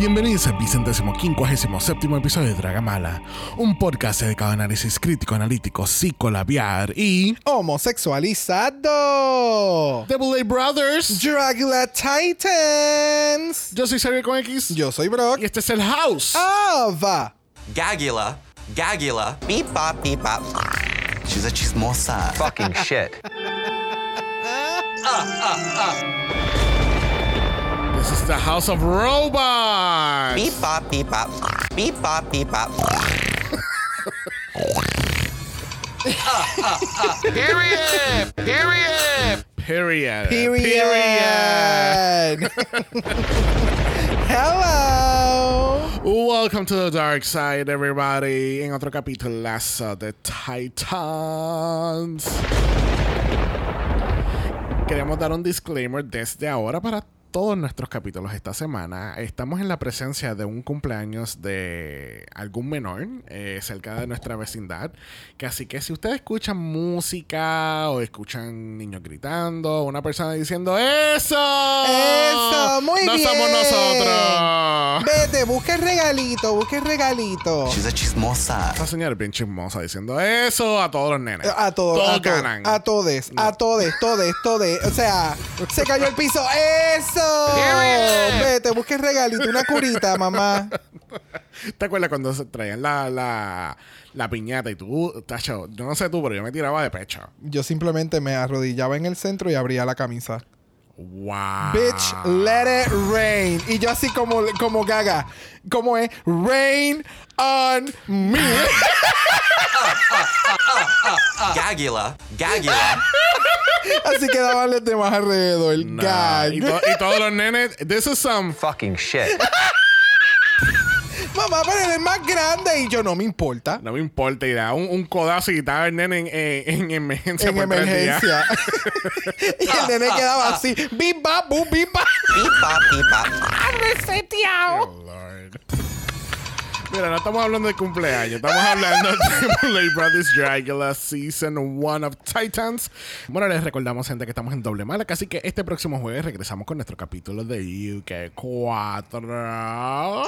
Bienvenidos al vicentésimo quincuagésimo séptimo episodio de Dragamala, un podcast dedicado a análisis crítico, analítico, psicolabiar y Homosexualizado. Double A Brothers. Dragula Titans. Yo soy Sergio con X Yo soy Brock. y este es el House. Ava. Gagula, Gagula, beep bop, beep bop. She's a chismosa. fucking shit. This is the House of Robots. Beep bop, beep bop. Beep bop, beep bop. Period. Period. Hello. Welcome to the dark side, everybody. En otro capítulo de Titans. Queremos dar un disclaimer desde ahora para todos nuestros capítulos esta semana. Estamos en la presencia de un cumpleaños de algún menor eh, cerca de nuestra vecindad. Que así que si ustedes escuchan música o escuchan niños gritando, una persona diciendo ¡Eso! Eso, muy no bien. somos nosotros! Vete, busca el regalito, busca el regalito. She's a chismosa. Esa señora es bien chismosa diciendo eso a todos los nenes. A todos, Todos a, todos, ganan. a todos, a todos, todos, todos. O sea, se cayó el piso. ¡Eso! Vete, busca el regalito, una curita, mamá. ¿Te acuerdas cuando traían la, la, la piñata y tú, tacho, yo no sé tú, pero yo me tiraba de pecho? Yo simplemente me arrodillaba en el centro y abría la camisa. ¡Wow! Bitch, let it rain. Y yo así como, como gaga. Como es, rain on me. Gagula, Gagula. así quedaban los demás alrededor. Nah, Gag. Y, to- y todos los nenes, this is some... Fucking shit. Mamá, pero él es más grande y yo no me importa. No me importa, y da un, un codazo y estaba el nene en, en, en emergencia en por tres días. y el nene quedaba así. Bip, bap, bu, bip, bap. Beep bop, beep bop. Oh, Lord. Mira, no estamos hablando de cumpleaños, estamos hablando de A Brothers Dragula Season 1 of Titans. Bueno, les recordamos, gente, que estamos en doble mala, así que este próximo jueves regresamos con nuestro capítulo de UK 4.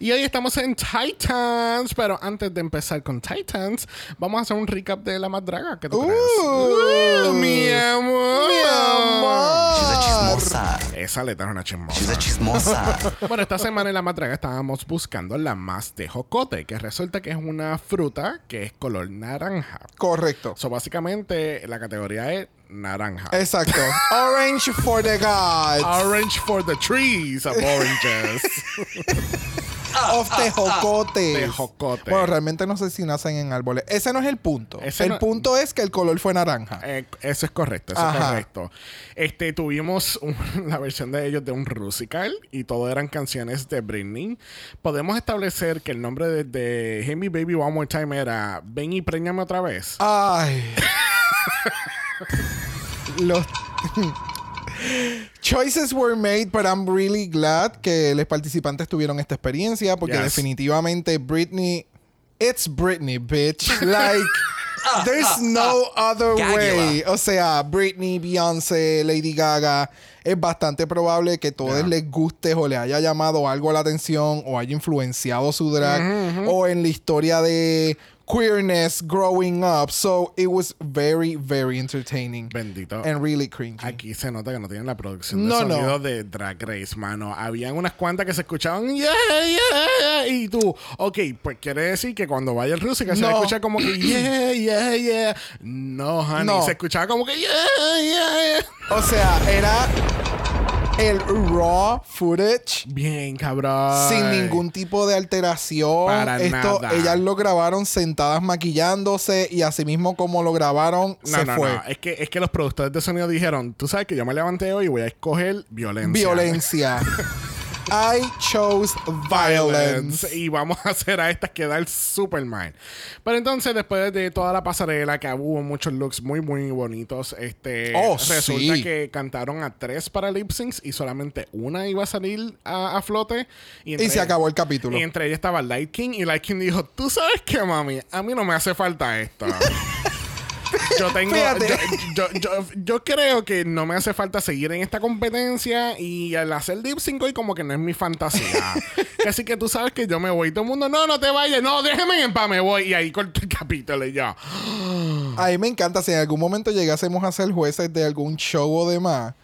Y hoy estamos en Titans, pero antes de empezar con Titans, vamos a hacer un recap de la más draga. ¿Qué tú crees? Uh. Uh, mi amor. Mi amor. She's a chismosa. Esa letra es una chismosa. She's a chismosa. Bueno, esta semana en La Matraga estábamos buscando la más de jocote, que resulta que es una fruta que es color naranja. Correcto. So, básicamente, la categoría es naranja. Exacto. Orange for the gods. Orange for the trees of oranges. of tejocotes. Tejocote. Bueno, realmente no sé si nacen en árboles. Ese no es el punto. Ese el no- punto es que el color fue naranja. Eh, eso es correcto, eso es correcto. Este, tuvimos un- la versión de ellos de un Rusical y todo eran canciones de Britney. Podemos establecer que el nombre de, de Me Baby One More Time era Ven y preñame otra vez. Ay. Los choices were made, but I'm really glad que los participantes tuvieron esta experiencia porque Yes. definitivamente Britney, it's Britney, bitch. Like, there's no other Gagula. way. O sea, Britney, Beyoncé, Lady Gaga. Es bastante probable que a todos Yeah. les guste o le haya llamado algo la atención o haya influenciado su drag o en la historia de queerness growing up. So it was very, very entertaining. Bendito. And really cringy. Aquí se nota que no tienen la producción de No, sonido no. de Drag Race, mano. Habían unas cuantas que se escuchaban yeah, yeah, yeah", y tú, ok, pues quiere decir que cuando vaya el Rusia que se va a No. escuchar como que yeah, yeah, yeah. No, honey, No. se escuchaba como que yeah, yeah, yeah. O sea, era el raw footage. Bien, cabrón. Sin ningún tipo de alteración. Para Esto, nada. ellas lo grabaron sentadas maquillándose y así mismo como lo grabaron, No, se no, fue. no. Es que, es que los productores de sonido dijeron, tú sabes que yo me levanté hoy y voy a escoger violencia. Violencia. I chose violence. Y vamos a hacer a estas quedar super mal. Pero entonces, después de toda la pasarela, que hubo muchos looks muy, muy bonitos, este Oh, resulta sí. que cantaron a tres para lip syncs y solamente una iba a salir a, a flote. Y, entre Y se acabó el capítulo. Y entre ellas estaba Light King y Light King dijo, tú sabes qué, mami, a mí no me hace falta esto. Yo tengo. Yo, yo, yo, yo creo que no me hace falta seguir en esta competencia y al hacer lip sync hoy como que no es mi fantasía. Así que tú sabes que yo me voy. Todo el mundo, no, no te vayas, no, déjeme en paz, me voy. Y ahí corto el capítulo y yo. A mí me encanta si en algún momento llegásemos a ser jueces de algún show o demás.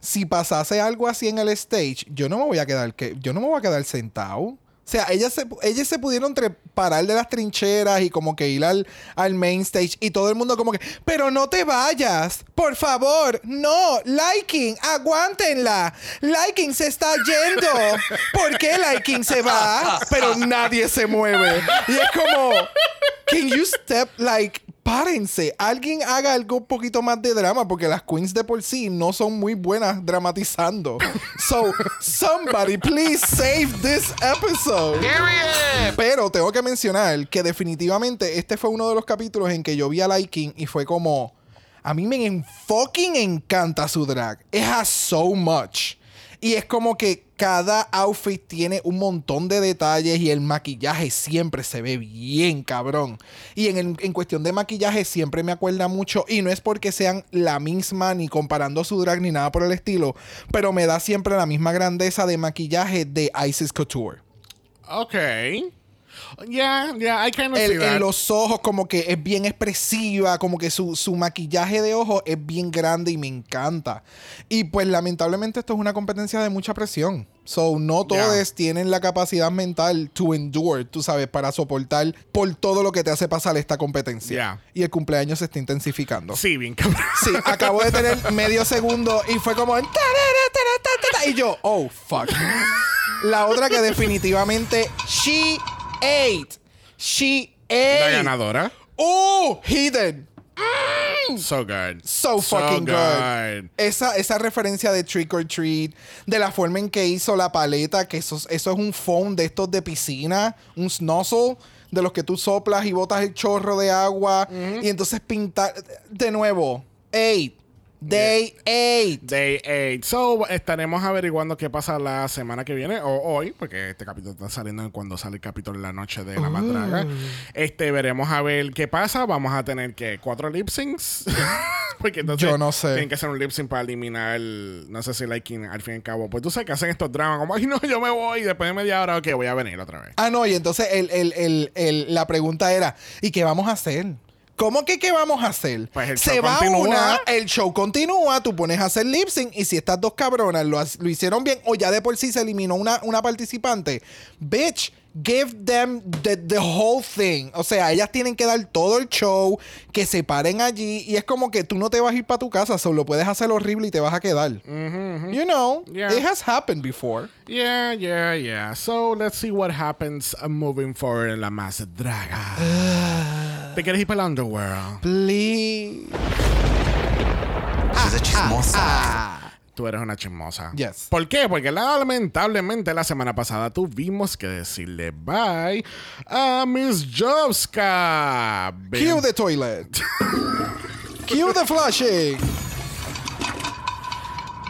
Si pasase algo así en el stage, yo no me voy a quedar que yo no me voy a quedar sentado. O sea, ellas se, ellas se pudieron parar de las trincheras y como que ir al, al main stage y todo el mundo como que, pero no te vayas, por favor, no, Liking, aguántenla, Liking se está yendo, ¿por qué Liking se va? Pero nadie se mueve y es como, can you step like párense, alguien haga algo un poquito más de drama porque las queens de por sí no son muy buenas dramatizando. So, somebody please save this episode. Pero tengo que mencionar que definitivamente este fue uno de los capítulos en que yo vi a Liking y fue como a mí me encanta su drag. It so much. Y es como que cada outfit tiene un montón de detalles y el maquillaje siempre se ve bien cabrón. Y en, en cuestión de maquillaje siempre me acuerda mucho, y no es porque sean la misma ni comparando su drag ni nada por el estilo, pero me da siempre la misma grandeza de maquillaje de Isis Couture. Ok. Yeah, yeah, I kind of see El- that. en los ojos como que es bien expresiva, como que su, su maquillaje de ojos es bien grande y me encanta. Y pues lamentablemente esto es una competencia de mucha presión. So, no Yeah. todos tienen la capacidad mental to endure, tú sabes, para soportar por todo lo que te hace pasar esta competencia. Yeah. Y el cumpleaños se está intensificando. Sí, bien cabrón. Sí, acabo de tener medio segundo y fue como. Y yo, oh, fuck. La otra que definitivamente, she ate. She La ate. ganadora. Oh, hidden. So good. So fucking good. good. Esa, esa referencia de Trick or Treat, de la forma en que hizo la paleta, que eso, eso es un foam de estos de piscina, un snozzle, de los que tú soplas y botas el chorro de agua, y entonces pintar. De nuevo, eight. Day eight. Day 8. So, estaremos averiguando qué pasa la semana que viene o hoy, porque este capítulo está saliendo cuando sale el capítulo en la noche de la madraga. Este, veremos a ver qué pasa. Vamos a tener que cuatro lip syncs. porque entonces Yo no sé. Tienen que hacer un lip sync para eliminar, el- no sé si liking al fin y al cabo. Pues tú sabes que hacen estos dramas como, ay, no, yo me voy. Y después de media hora, ok, voy a venir otra vez. Ah, no, y entonces el- el- el- el- la pregunta era, ¿y qué vamos a hacer? ¿Cómo que qué vamos a hacer? Pues el Se va continúa. una, el show continúa, tú pones a hacer lip sync y si estas dos cabronas lo, lo hicieron bien o ya de por sí se eliminó una, una participante, bitch, give them the, the whole thing. O sea, ellas tienen que dar todo el show, que se paren allí y es como que tú no te vas a ir para tu casa, solo puedes hacer horrible y te vas a quedar. You know, Yeah. it has happened before. Yeah, yeah, yeah. So, let's see what happens uh, moving forward en la más draga. ¿Te quieres ir para el underworld? Please. She's a chismosa. Tú eres una chismosa. Yes. ¿Por qué? Porque lamentablemente la semana pasada tuvimos que decirle bye a Miss Jovska. Ven- Cue the toilet. Cue the flushing.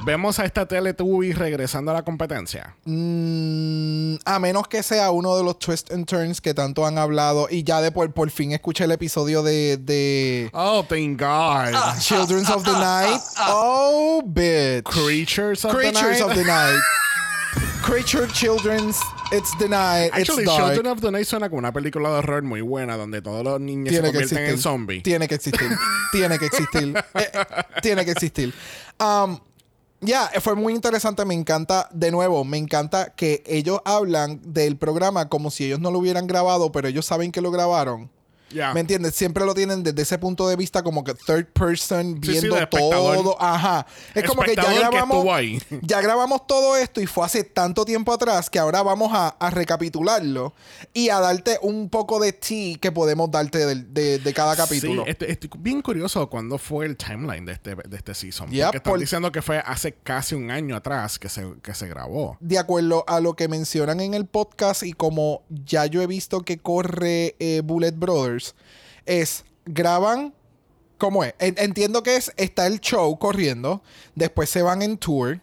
Vemos a esta Teletubby regresando a la competencia. Mm, a menos que sea uno de los twists and turns que tanto han hablado. Y ya de por, por fin escuché el episodio de, de Oh, thank God. Children's of the Night. Oh, bitch. Creatures of Creatures the Night. of the Night. Creature Children's It's the Night. Actually, it's. Children of the Night suena como una película de horror muy buena donde todos los niños se tiene que convierten en zombies. Tiene que existir. tiene que existir. Eh, tiene que existir. Um, ya, fue muy interesante. Me encanta, de nuevo, me encanta que ellos hablan del programa como si ellos no lo hubieran grabado, pero ellos saben que lo grabaron. Ya. ¿Me entiendes? Siempre lo tienen desde ese punto de vista como que third person Sí, sí, viendo de espectador. todo. Ajá. Es como que ya que grabamos estuvo ahí. ya grabamos todo esto y fue hace tanto tiempo atrás que ahora vamos a, a recapitularlo y a darte un poco de tea que podemos darte del- de, de cada capítulo. Sí, este- estoy bien curioso cuándo fue el timeline de este, de este season. Ya, porque están por- diciendo que fue hace casi un año atrás que se, que se grabó. de acuerdo a lo que mencionan en el podcast y como ya yo he visto que corre eh, Bullet Brothers, es graban, ¿cómo es? En- Entiendo que es, está el show corriendo, después se van en tour,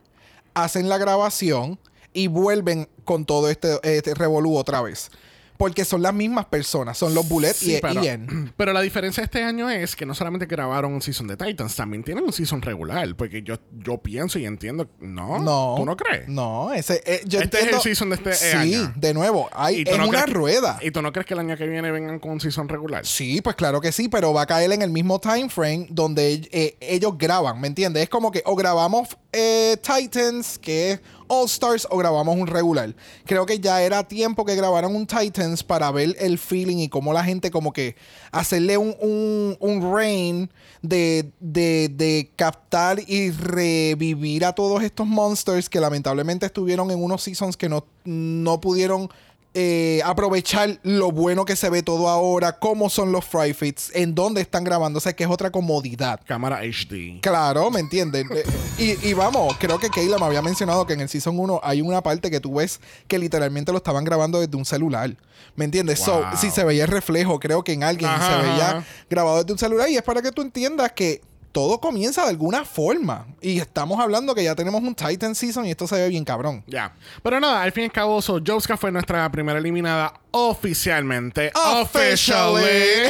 hacen la grabación y vuelven con todo este, este revolú otra vez. Porque son las mismas personas, son los Bullet Sí, y, pero, y Ian. pero la diferencia este año es que no solamente grabaron un season de Titans, también tienen un season regular. Porque yo, yo pienso y entiendo. No, No. ¿Tú no crees? No, ese, eh, yo Este es el season de este, Sí, año. de nuevo, hay, ¿Y tú es no una que- rueda. ¿Y tú no crees que el año que viene vengan con un season regular? Sí, pues claro que sí, pero va a caer en el mismo time frame donde eh, ellos graban, ¿me entiendes? Es como que o grabamos eh, Titans, que es All Stars, o grabamos un regular. Creo que ya era tiempo que grabaran un Titans para ver el feeling y cómo la gente como que hacerle un, un, un reign de, de, de captar y revivir a todos estos monsters que lamentablemente estuvieron en unos seasons que no, no pudieron eh, aprovechar lo bueno que se ve todo ahora, cómo son los fry fits, en dónde están grabando, o sea que es otra comodidad. Cámara HD. Claro, ¿me entienden? Eh, y, y vamos, creo que Kayla me había mencionado que en el Season 1 hay una parte que tú ves que literalmente lo estaban grabando desde un celular. ¿Me entiendes? So, si se veía el reflejo, creo que en alguien Ajá, se veía ajá. grabado desde un celular. Y es para que tú entiendas que todo comienza de alguna forma. Y estamos hablando que ya tenemos un Titan Season y esto se ve bien cabrón. Ya. Pero nada, al fin y al cabo, so, Jovska fue nuestra primera eliminada oficialmente. Officially.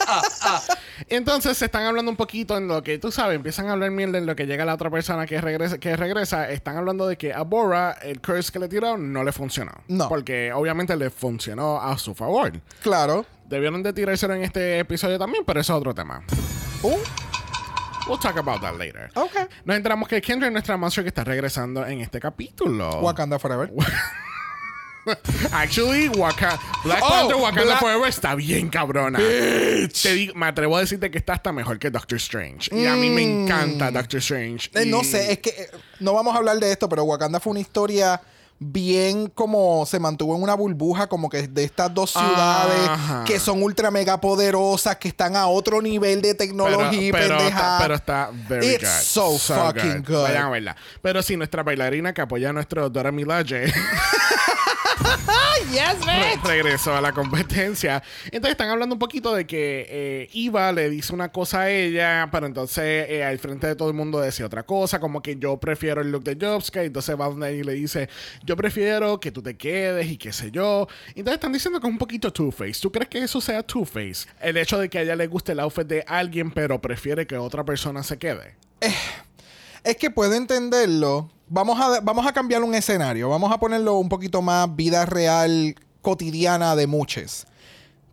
Entonces se están hablando un poquito en lo que tú sabes, empiezan a hablar mierda en lo que llega la otra persona que regresa, que regresa. Están hablando de que a Bora el curse que le tiraron no le funcionó. No. Porque obviamente le funcionó a su favor. Claro. Debieron de tirárselo en este episodio también, pero eso es otro tema. Uh, We'll talk about that later. ok. Nos enteramos que Kendra es nuestra monster que está regresando en este capítulo. Wakanda Forever. Actually, Waka- Black Oh, Panther Wakanda Black- Forever está bien cabrona. Te digo- me atrevo a decirte que está hasta mejor que Doctor Strange. Y a mí me encanta Doctor Strange. Eh, Y- no sé, es que eh, no vamos a hablar de esto, pero Wakanda fue una historia bien como se mantuvo en una burbuja como que de estas dos ciudades Ajá. que son ultra mega poderosas que están a otro nivel de tecnología pero, está, pero está very It's good. so fucking good. Vayan a verla. Pero sí, nuestra bailarina que apoya a nuestro Dora Milaje re- regresó a la competencia. Entonces están hablando un poquito de que eh, Iva le dice una cosa a ella, pero entonces eh, al frente de todo el mundo decía otra cosa, como que yo prefiero el look de Jobska. Entonces va donde y le dice, yo prefiero que tú te quedes y qué sé yo. Entonces están diciendo que es un poquito Two-Face. ¿Tú crees que eso sea Two-Face? El hecho de que a ella le guste el outfit de alguien, pero prefiere que otra persona se quede. Es que puedo entenderlo. Vamos a, vamos a cambiar un escenario. Vamos a ponerlo un poquito más vida real, cotidiana de muchos.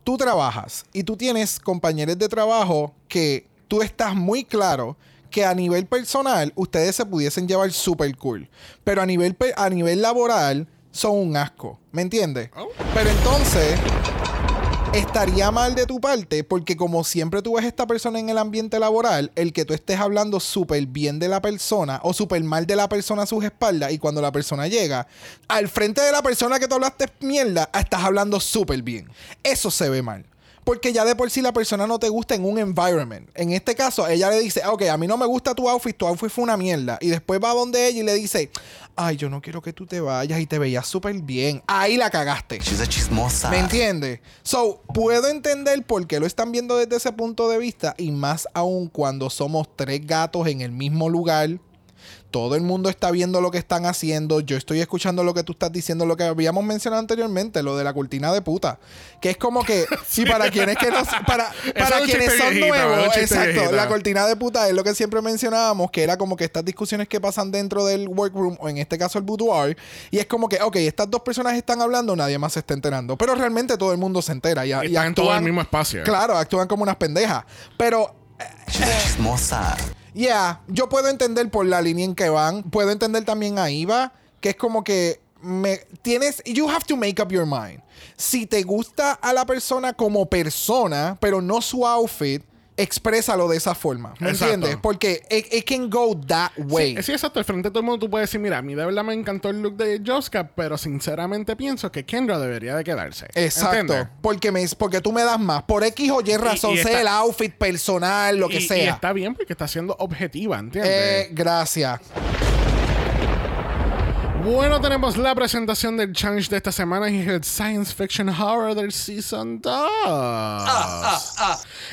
Tú trabajas y tú tienes compañeros de trabajo que tú estás muy claro que a nivel personal ustedes se pudiesen llevar super cool. Pero a nivel, a nivel laboral son un asco. ¿Me entiendes? Oh. Pero entonces estaría mal de tu parte porque como siempre tú ves esta persona en el ambiente laboral, el que tú estés hablando súper bien de la persona o súper mal de la persona a sus espaldas y cuando la persona llega, al frente de la persona que tú hablaste mierda, estás hablando súper bien. Eso se ve mal. Porque ya de por sí la persona no te gusta en un environment. En este caso, ella le dice, "Ah, ok, a mí no me gusta tu outfit, tu outfit fue una mierda. Y después va donde ella y le dice, ay, yo no quiero que tú te vayas y te veías súper bien. Ahí la cagaste. She's a chismosa. ¿Me entiendes? So, puedo entender por qué lo están viendo desde ese punto de vista y más aún cuando somos tres gatos en el mismo lugar Todo el mundo está viendo lo que están haciendo. Yo estoy escuchando lo que tú estás diciendo, lo que habíamos mencionado anteriormente, lo de la cortina de puta. Que es como que, sí, para quienes que no, para, para quienes son viejito, nuevos, exacto. viejito. La cortina de puta es lo que siempre mencionábamos, que era como que estas discusiones que pasan dentro del workroom, o en este caso el boudoir, y es como que, ok, estas dos personas están hablando, nadie más se está enterando. Pero realmente todo el mundo se entera y, y Están en todo el actúan- mismo espacio. Claro, actúan como unas pendejas. Pero chismosa. Yeah, yo puedo entender por la línea en que van. Puedo entender también a Iva, que es como que me tienes. You have to make up your mind. Si te gusta a la persona como persona, pero no su outfit, exprésalo de esa forma. ¿Me Exacto. entiendes? Porque it, it can go that way. Sí, sí, exacto. Al frente de todo el mundo tú puedes decir, mira, a mí de verdad me encantó el look de Joska, pero sinceramente pienso que Kendra debería de quedarse. Exacto. ¿Entiendes? Porque, me, porque tú me das más. Por X o Y razón, y sea está- el outfit personal, lo que Y- Y sea. está bien porque está siendo objetiva, ¿entiendes? Eh, gracias. Bueno, tenemos la presentación del challenge de esta semana y el Science Fiction Horror del Season 2.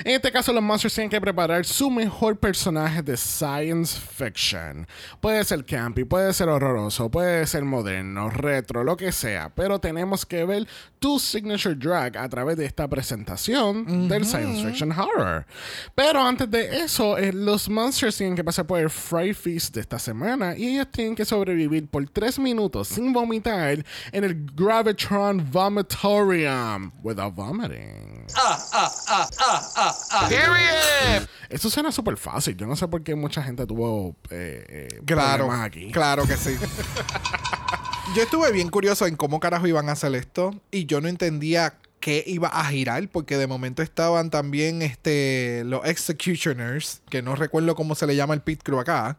En este caso, los monsters tienen que preparar su mejor personaje de Science Fiction. Puede ser campy, puede ser horroroso, puede ser moderno, retro, lo que sea, pero tenemos que ver tu signature drag a través de esta presentación del Science Fiction Horror. Pero antes de eso, eh, los monsters tienen que pasar por el Fry Feast de esta semana y ellos tienen que sobrevivir por 3 minutos sin vomitar en el Gravitron Vomitorium without vomiting. Eso suena súper fácil. Yo no sé por qué mucha gente tuvo eh, eh, Claro, problemas aquí. claro que sí. yo estuve bien curioso en cómo carajo iban a hacer esto y yo no entendía qué iba a girar porque de momento estaban también este los executioners, que no recuerdo cómo se le llama el pit crew acá.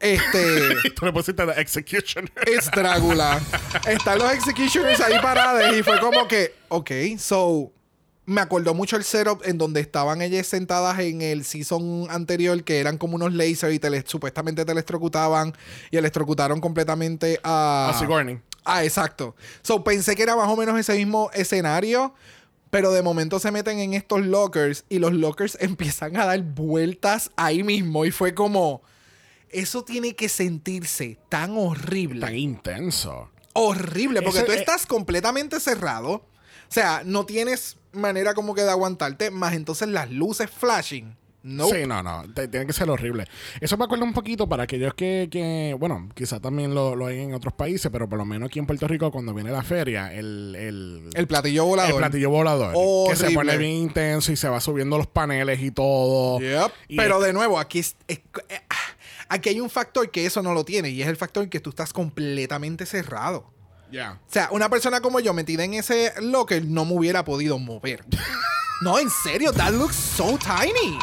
Este Tú le pusiste The Execution. es Drácula. Están los executioners ahí parados y fue como que, ok, so me acordó mucho el setup en donde estaban ellas sentadas en el season anterior que eran como unos lasers y supuestamente te electrocutaban y electrocutaron completamente a... A Sigourney. Ah, exacto. So pensé que era más o menos ese mismo escenario. Pero de momento se meten en estos lockers y los lockers empiezan a dar vueltas ahí mismo. Y fue como. Eso tiene que sentirse tan horrible Tan intenso. horrible porque Eso tú es- estás completamente cerrado. O sea, no tienes manera como que de aguantarte, más entonces las luces flashing. No. Sí, no, no. te- tiene que ser horrible. Eso me acuerda un poquito para aquellos que, que bueno, quizá también lo, lo hay en otros países, pero por lo menos aquí en Puerto Rico, cuando viene la feria, el, el, El platillo volador. el platillo volador. Que se Horrible. pone bien intenso y se va subiendo los paneles y todo. Yep. Y Pero es- de nuevo, aquí, es- es- eh, ah, aquí hay un factor que eso no lo tiene y es el factor que tú estás completamente cerrado. Ya. O sea, una persona como yo metida en ese locker no me hubiera podido mover. no, en serio, that looks so tiny.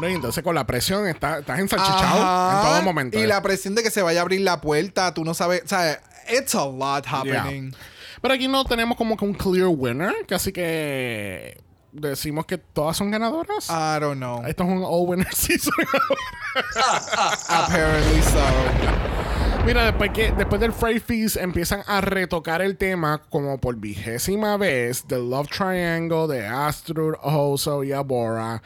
No, y entonces con la presión está, estás ensalchichado Ajá. en todo momento. Y eh. la presión de que se vaya a abrir la puerta, tú no sabes, o sea, it's a lot happening. Pero aquí no tenemos como que un clear winner, que así que decimos que todas son ganadoras. I don't know. Esto es un all winner season. Apparently so. Mira, después, que, después del Fry Feast empiezan a retocar el tema como por vigésima vez del Love Triangle de Astrid, Oso y Abora.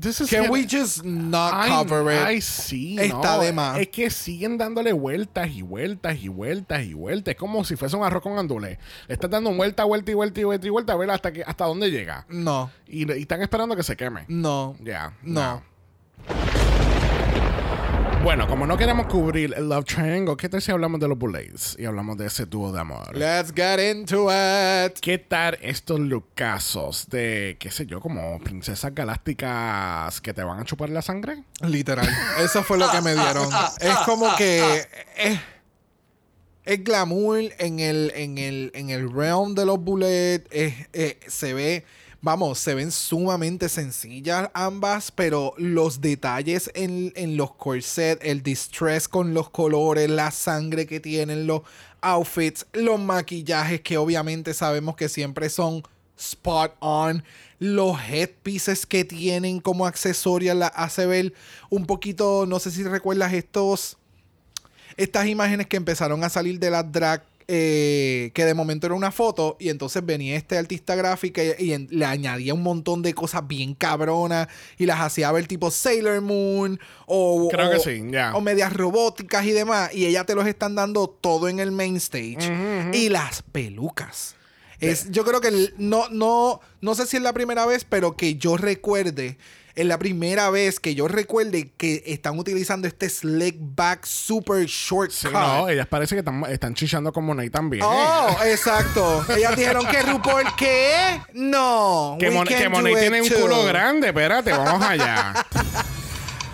This is Can we just not cover it? ay, sí, Está no, de más. Es que siguen dándole vueltas y vueltas y vueltas y vueltas. Es como si fuese un arroz con andulé. Le estás dando vuelta, vuelta y vuelta y vuelta y vuelta a ver hasta, que, hasta dónde llega. No, Y, y están esperando que se queme. no. Ya. No. Bueno, como no queremos cubrir el Love Triangle, ¿qué tal si hablamos de los Bullets? Y hablamos de ese dúo de amor. Let's get into it. ¿Qué tal estos lucazos de, qué sé yo, como princesas galácticas que te van a chupar la sangre? Literal. Eso fue lo que me dieron. Es como que es, es glamour en el, en el, en el realm de los bullets. Es- eh, se ve, vamos, se ven sumamente sencillas ambas, pero los detalles en, en los corsets, el distress con los colores, la sangre que tienen los outfits, los maquillajes que obviamente sabemos que siempre son spot on. Los headpieces que tienen como accesorios la hace ver un poquito, no sé si recuerdas estos, estas imágenes que empezaron a salir de las drag eh, que de momento era una foto y entonces venía este artista gráfico y, y en- le añadía un montón de cosas bien cabronas y las hacía ver tipo Sailor Moon o, Creo o- que sí, o medias robóticas y demás y ella te los están dando todo en el main stage. Y las pelucas. Es, yo creo que no, no, no sé si es la primera vez, pero que yo recuerde, es la primera vez que yo recuerde que están utilizando este slick back super short Sí, no, ellas parece que están, están chichando como Nate también. Oh, exacto. Ellas dijeron que RuPaul, ¿qué? No. que Mon- que Monet tiene un culo grande, espérate, vamos allá.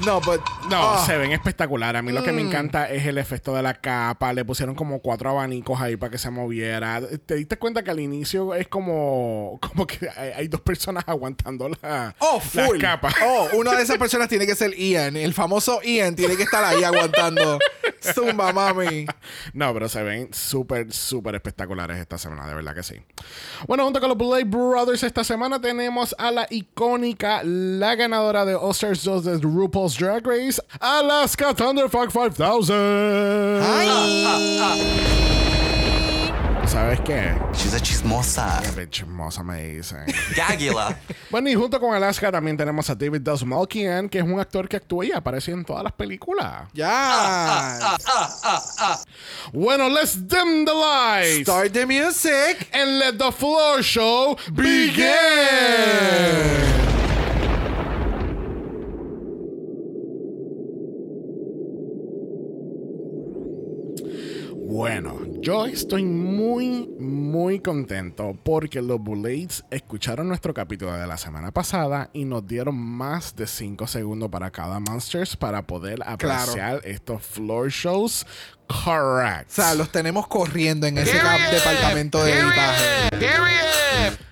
No, but. No, oh, se ven espectacular. A mí lo que me Mm. encanta es el efecto de la capa. Le pusieron como cuatro abanicos ahí para que se moviera. ¿Te diste cuenta que al inicio es como, como que hay, hay dos personas aguantando la, Oh, full. capas? Oh, una de esas personas tiene que ser Ian. El famoso Ian tiene que estar ahí aguantando. Zumba, mami. No, pero se ven súper, súper espectaculares esta semana, de verdad que sí. Bueno, junto con los Blade Brothers, esta semana tenemos a la icónica, la ganadora de All-Stars 2 de RuPaul's Drag Race, Alaska Thunderfuck 5000. ¿Sabes qué? She's a chismosa. Qué chismosa me dicen. Gagula. bueno, y junto con Alaska también tenemos a David Dastmalchian, que es un actor que actúa y aparece en todas las películas. Ya. Bueno, let's dim the lights. Start the music. and let the floor show begin. Bueno, yo estoy muy, muy contento porque los Bullets escucharon nuestro capítulo de la semana pasada y nos dieron más de 5 segundos para cada Monsters para poder apreciar estos floor shows correct. O sea, los tenemos corriendo en ese departamento de editaje.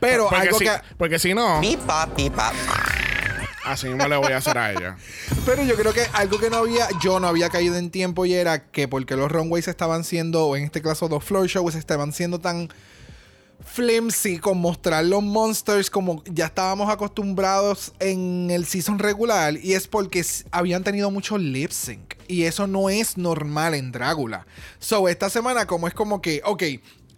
Pero porque, algo si, que. porque si no, Beep bop, beep bop. Así mismo le voy a hacer a ella. Pero yo creo que algo que no había, yo no había caído en tiempo y era que porque los runways estaban siendo, o en este caso los floor shows, estaban siendo tan flimsy con mostrar los monsters como ya estábamos acostumbrados en el season regular y es porque habían tenido mucho lip sync y eso no es normal en Drácula. So esta semana como es como que, ok,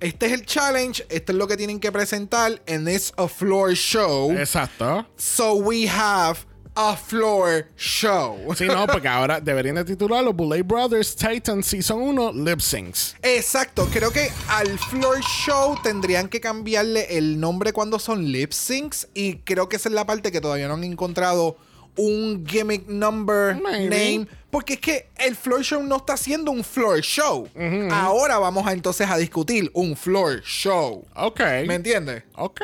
este es el challenge, esto es lo que tienen que presentar and it's a floor show. Exacto. So we have a floor show. Sí, no, porque ahora deberían de titularlo Bullet Brothers Titan Season 1 Lip Syncs. Exacto, creo que al floor show tendrían que cambiarle el nombre cuando son lip syncs y creo que esa es la parte que todavía no han encontrado un gimmick number Maybe. name porque es que el floor show no está siendo un floor show. Ahora vamos a entonces a discutir un floor show. Ok. ¿Me entiendes? Ok.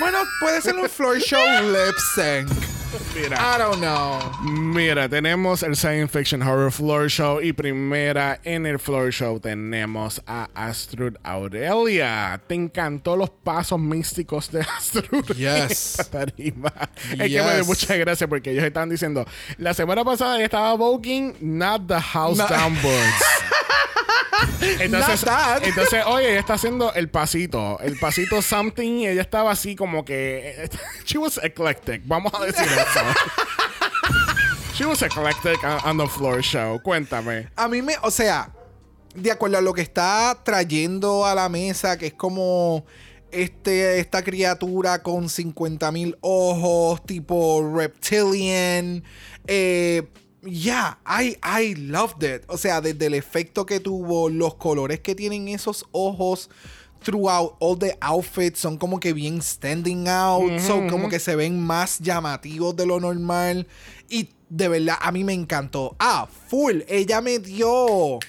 Bueno, puede ser un floor show lip sync. Mira. I don't know. Mira, tenemos el Science Fiction Horror Floor Show y primera en el Floor Show tenemos a Astrud Aurelia. ¿Te encantó los pasos místicos de Astrud? Yes. Es que me dio Yes. mucha gracia porque ellos estaban diciendo, la semana pasada estaba voguing not the house No. down boots. Entonces, entonces, oye, ella está haciendo el pasito, el pasito something, y ella estaba así como que she was eclectic, vamos a decir eso. she was eclectic on, on the floor show. Cuéntame. A mí me, o sea, de acuerdo a lo que está trayendo a la mesa, que es como este, esta criatura con 50 mil ojos, tipo reptilian. Eh, yeah, I, I loved it. O sea, desde el efecto que tuvo, los colores que tienen esos ojos. Throughout all the outfits son como que bien standing out, so como que se ven más llamativos de lo normal. Y de verdad, a mí me encantó. Ah, full. Ella me dio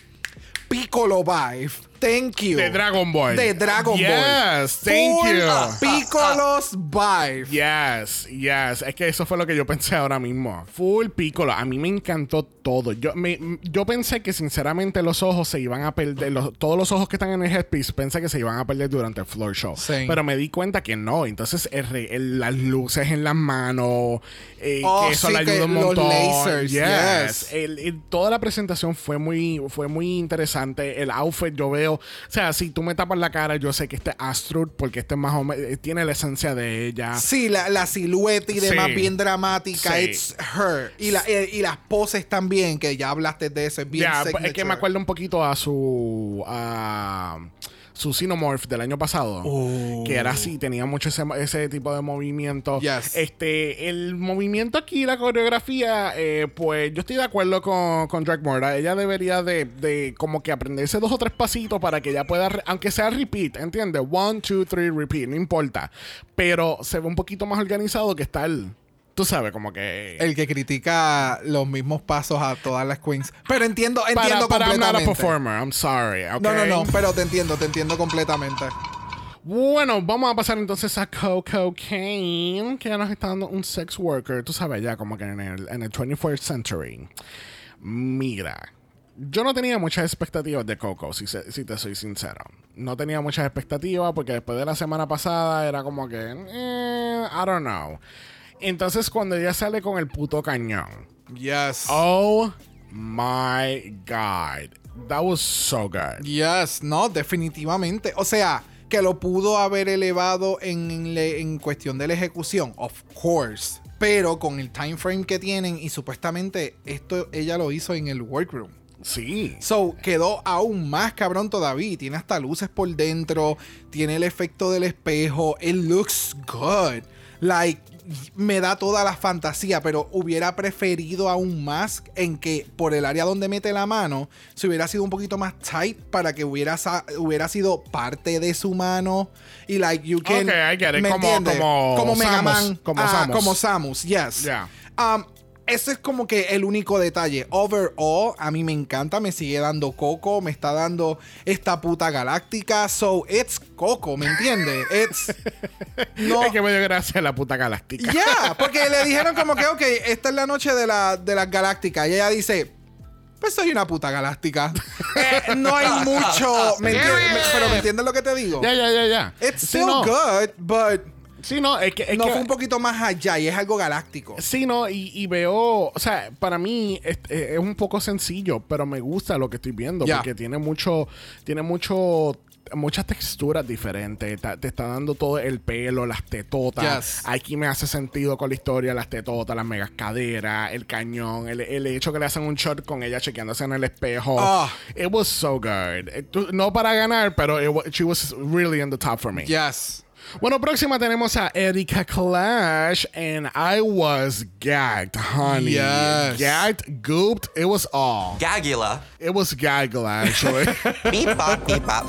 Piccolo vibe. Thank you. De Dragon Ball. De Dragon Ball. Yes, thank Full you. Piccolo's vibe. Yes, yes. Es que eso fue lo que yo pensé ahora mismo. Full Piccolo. A mí me encantó todo. Yo, me, yo pensé que sinceramente los ojos se iban a perder. los- todos los ojos que están en el headpiece pensé que se iban a perder durante el floor show. Sí. Pero me di cuenta que no. Entonces el re- el- las luces en las manos. eh, Oh, que eso sí, le que ayuda un los montón. lasers, Yes. yes. El- toda la presentación fue muy, fue muy interesante. El outfit yo veo veo, o sea, si tú me tapas la cara, yo sé que este es Astrud, porque este más o menos tiene la esencia de ella. Sí, la, la silueta y demás Sí. bien dramática. Sí. It's her. Y, la- eh, y las poses también, que ya hablaste de eso, es bien Ya, pues, es que me acuerdo un poquito a su. a su Xenomorph del año pasado. Oh. Que era así, tenía mucho ese, ese tipo de movimiento. Yes. Este, el movimiento aquí, la coreografía, eh, pues yo estoy de acuerdo con, con Mora. Ella debería de, de como que aprenderse dos o tres pasitos para que ella pueda, aunque sea repeat, ¿entiendes? One, two, three, repeat, no importa. Pero se ve un poquito más organizado que está el. Tú sabes, como que. El que critica los mismos pasos a todas las queens. Pero entiendo, para, entiendo para I'm not a completamente. performer, I'm sorry. No, no, no, pero te entiendo, te entiendo completamente. Bueno, vamos a pasar entonces a Coco Kane, que ya nos está dando un sex worker, tú sabes, ya como que en el, en el 21st century. Mira, yo no tenía muchas expectativas de Coco, si, se- si te soy sincero. No tenía muchas expectativas porque después de la semana pasada era como que, eh, I don't know. Entonces cuando ella sale con el puto cañón, Yes. oh my god, that was so good. Yes, no, definitivamente. O sea, que lo pudo haber elevado en, cuestión de la ejecución, of course. Pero con el time frame que tienen y supuestamente esto ella lo hizo en el workroom. Sí. So, quedó aún más cabrón todavía. Tiene hasta luces por dentro. Tiene el efecto del espejo. It looks good. Like, me da toda la fantasía, pero hubiera preferido aún más en que por el área donde mete la mano, se hubiera sido un poquito más tight para que hubiera, hubiera sido parte de su mano. Y like, you can. Ok, I get it. ¿me Como- entiendes? como Mega Samus, Man. como Ah, Samus. Como Samus, yes. Yeah. Um, ese es como que el único detalle. Overall, a mí me encanta, me sigue dando Coco, me está dando esta puta galáctica. So, it's Coco, ¿me entiendes? It's. No. Es que me dio gracia la puta galáctica. Ya, porque le dijeron como que, ok, esta es la noche de, la, de las galácticas. Y ella dice. Pues soy una puta galáctica. Eh, no hay mucho. ¿me entiendes? Pero ¿me entiendes lo que te digo? Ya, ya, ya, ya. It's Sí, still no. good, but Sí, no, es que. Es no que- fue un poquito más allá y es algo galáctico. Sí, no, y, y veo, o sea, para mí es, es un poco sencillo, pero me gusta lo que estoy viendo porque tiene mucho, tiene mucho, muchas texturas diferentes. Ta- Te, está dando todo el pelo, las tetotas. Yes. Aquí me hace sentido con la historia, las tetotas, las megas caderas, el cañón, el, el hecho que le hacen un shot con ella chequeándose en el espejo. Ah. It was so good. Eh, tú- No para ganar, pero it she was really in the top for me. Yes. Bueno, próxima tenemos a Erika Clash, and I was gagged, honey. Yes. Gagged, gooped, it was all. Gagula. It was gaggle, actually. Beep bop, beep bop.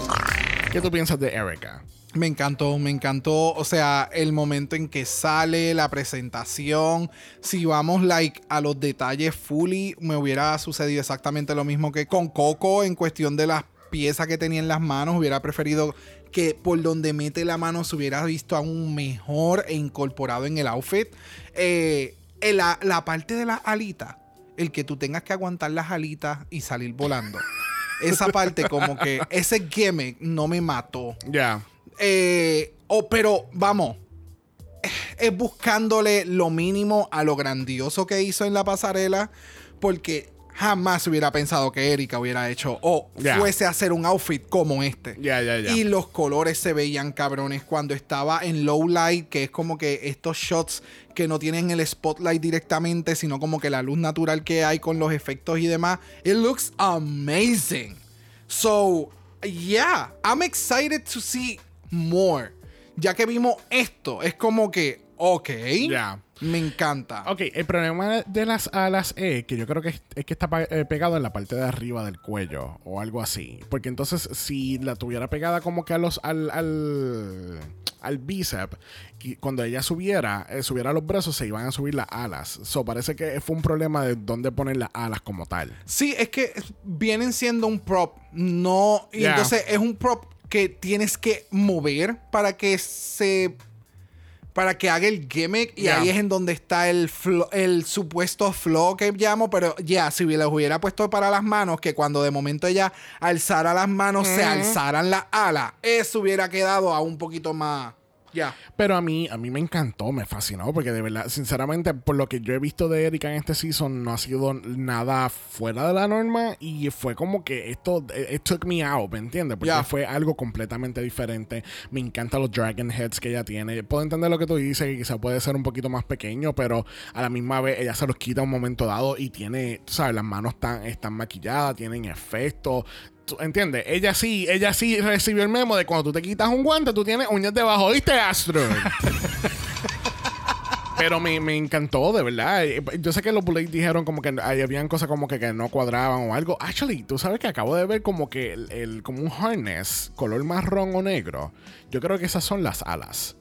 ¿Qué tú piensas de Erika? Me encantó, me encantó. O sea, el momento en que sale, la presentación. Si vamos, like, a los detalles fully, me hubiera sucedido exactamente lo mismo que con Coco en cuestión de las piezas que tenía en las manos. Hubiera preferido que por donde mete la mano se hubiera visto aún mejor e incorporado en el outfit. Eh, en la, la parte de las alitas, el que tú tengas que aguantar las alitas y salir volando. Esa parte, como que ese gimmick no me mató. Ya. Eh, oh, pero vamos, es buscándole lo mínimo a lo grandioso que hizo en la pasarela, porque jamás hubiera pensado que Erika hubiera hecho o fuese a hacer un outfit como este. Y los colores se veían cabrones cuando estaba en low light, que es como que estos shots que no tienen el spotlight directamente, sino como que la luz natural que hay con los efectos y demás. It looks amazing. So, yeah, I'm excited to see more. Ya que vimos esto, es como que, ok, Ya. Me encanta. Ok, el problema de las alas es que yo creo que es, es que está eh, pegado en la parte de arriba del cuello o algo así. Porque entonces, si la tuviera pegada como que a los, al, al, al bíceps, cuando ella subiera, eh, subiera los brazos, se iban a subir las alas. So, parece que fue un problema de dónde poner las alas como tal. Sí, es que vienen siendo un prop, no. Y entonces es un prop que tienes que mover para que se. Para que haga el gimmick. Y ahí es en donde está el, el supuesto flow que llamo. Pero ya, si les hubiera puesto para las manos, que cuando de momento ella alzara las manos, se alzaran las alas, eso hubiera quedado a un poquito más. Ya. Pero a mí, a mí me encantó, me fascinó, porque de verdad, sinceramente, por lo que yo he visto de Erika en este season, no ha sido nada fuera de la norma y fue como que esto, it took me out, ¿me entiendes? Porque Ya. fue algo completamente diferente. Me encantan los Dragon Heads que ella tiene. Puedo entender lo que tú dices, que quizá puede ser un poquito más pequeño, pero a la misma vez ella se los quita a un momento dado y tiene, tú sabes, las manos están, están maquilladas, tienen efectos. ¿Tú ¿Entiendes? Ella sí, ella sí recibió el memo de cuando tú te quitas un guante, tú tienes uñas debajo, ¿viste, Astro? Pero me, me encantó, de verdad. Yo sé que los Blade dijeron como que ahí habían cosas como que, que no cuadraban o algo. Actually, tú sabes que acabo de ver como que el, el- como un harness color marrón o negro. Yo creo que esas son las alas.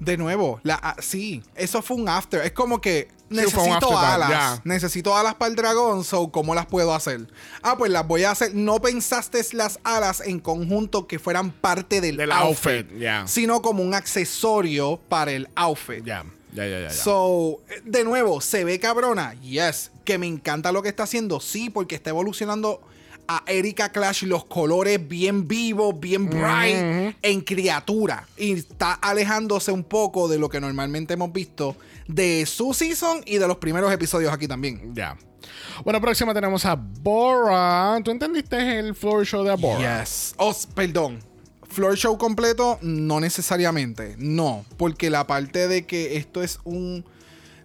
De nuevo, la, ah, sí, eso fue un after. Es como que necesito alas. Necesito alas para el dragón, so ¿cómo las puedo hacer? Ah, pues las voy a hacer. No pensaste las alas en conjunto que fueran parte del, Del outfit, outfit, sino como un accesorio para el outfit. Ya, ya, ya, ya. ya. So, de nuevo, ¿se ve cabrona? Yes. ¿Que me encanta lo que está haciendo? Sí, porque está evolucionando a Erika Clash los colores bien vivos, bien bright, en criatura. Y está alejándose un poco de lo que normalmente hemos visto de su season y de los primeros episodios aquí también. Ya. Bueno, próxima tenemos a Bora. ¿Tú entendiste el floor show de Bora? Yes. Oh, perdón. Floor show completo, no necesariamente. No. Porque la parte de que esto es un.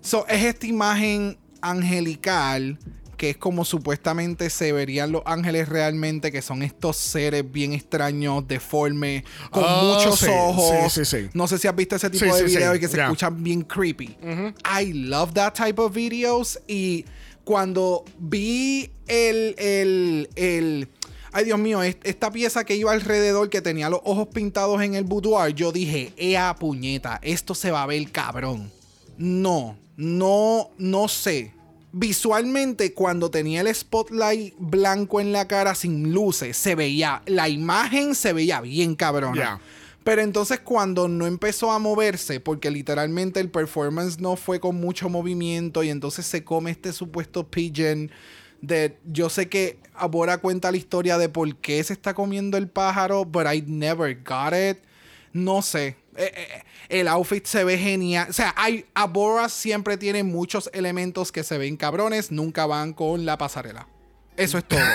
So, es esta imagen angelical. Que es como supuestamente se verían los ángeles realmente, que son estos seres bien extraños, deformes, con Oh, muchos sí, ojos. sí, sí, sí. No sé si has visto ese tipo de videos y que se escuchan bien creepy. I love that type of videos. Y cuando vi el, el, el Ay, Dios mío, est- esta pieza que iba alrededor, que tenía los ojos pintados en el boudoir, yo dije, ea puñeta, esto se va a ver cabrón. No, no, no sé. Visualmente, cuando tenía el spotlight blanco en la cara sin luces, se veía, la imagen se veía bien cabrona. Pero entonces cuando no empezó a moverse, porque literalmente el performance no fue con mucho movimiento y entonces se come este supuesto pigeon de yo sé que Abora cuenta la historia de por qué se está comiendo el pájaro, but I never got it. No sé. Eh, eh, el outfit se ve genial. O sea, hay, Abora siempre tiene muchos elementos que se ven cabrones, nunca van con la pasarela. Eso es todo.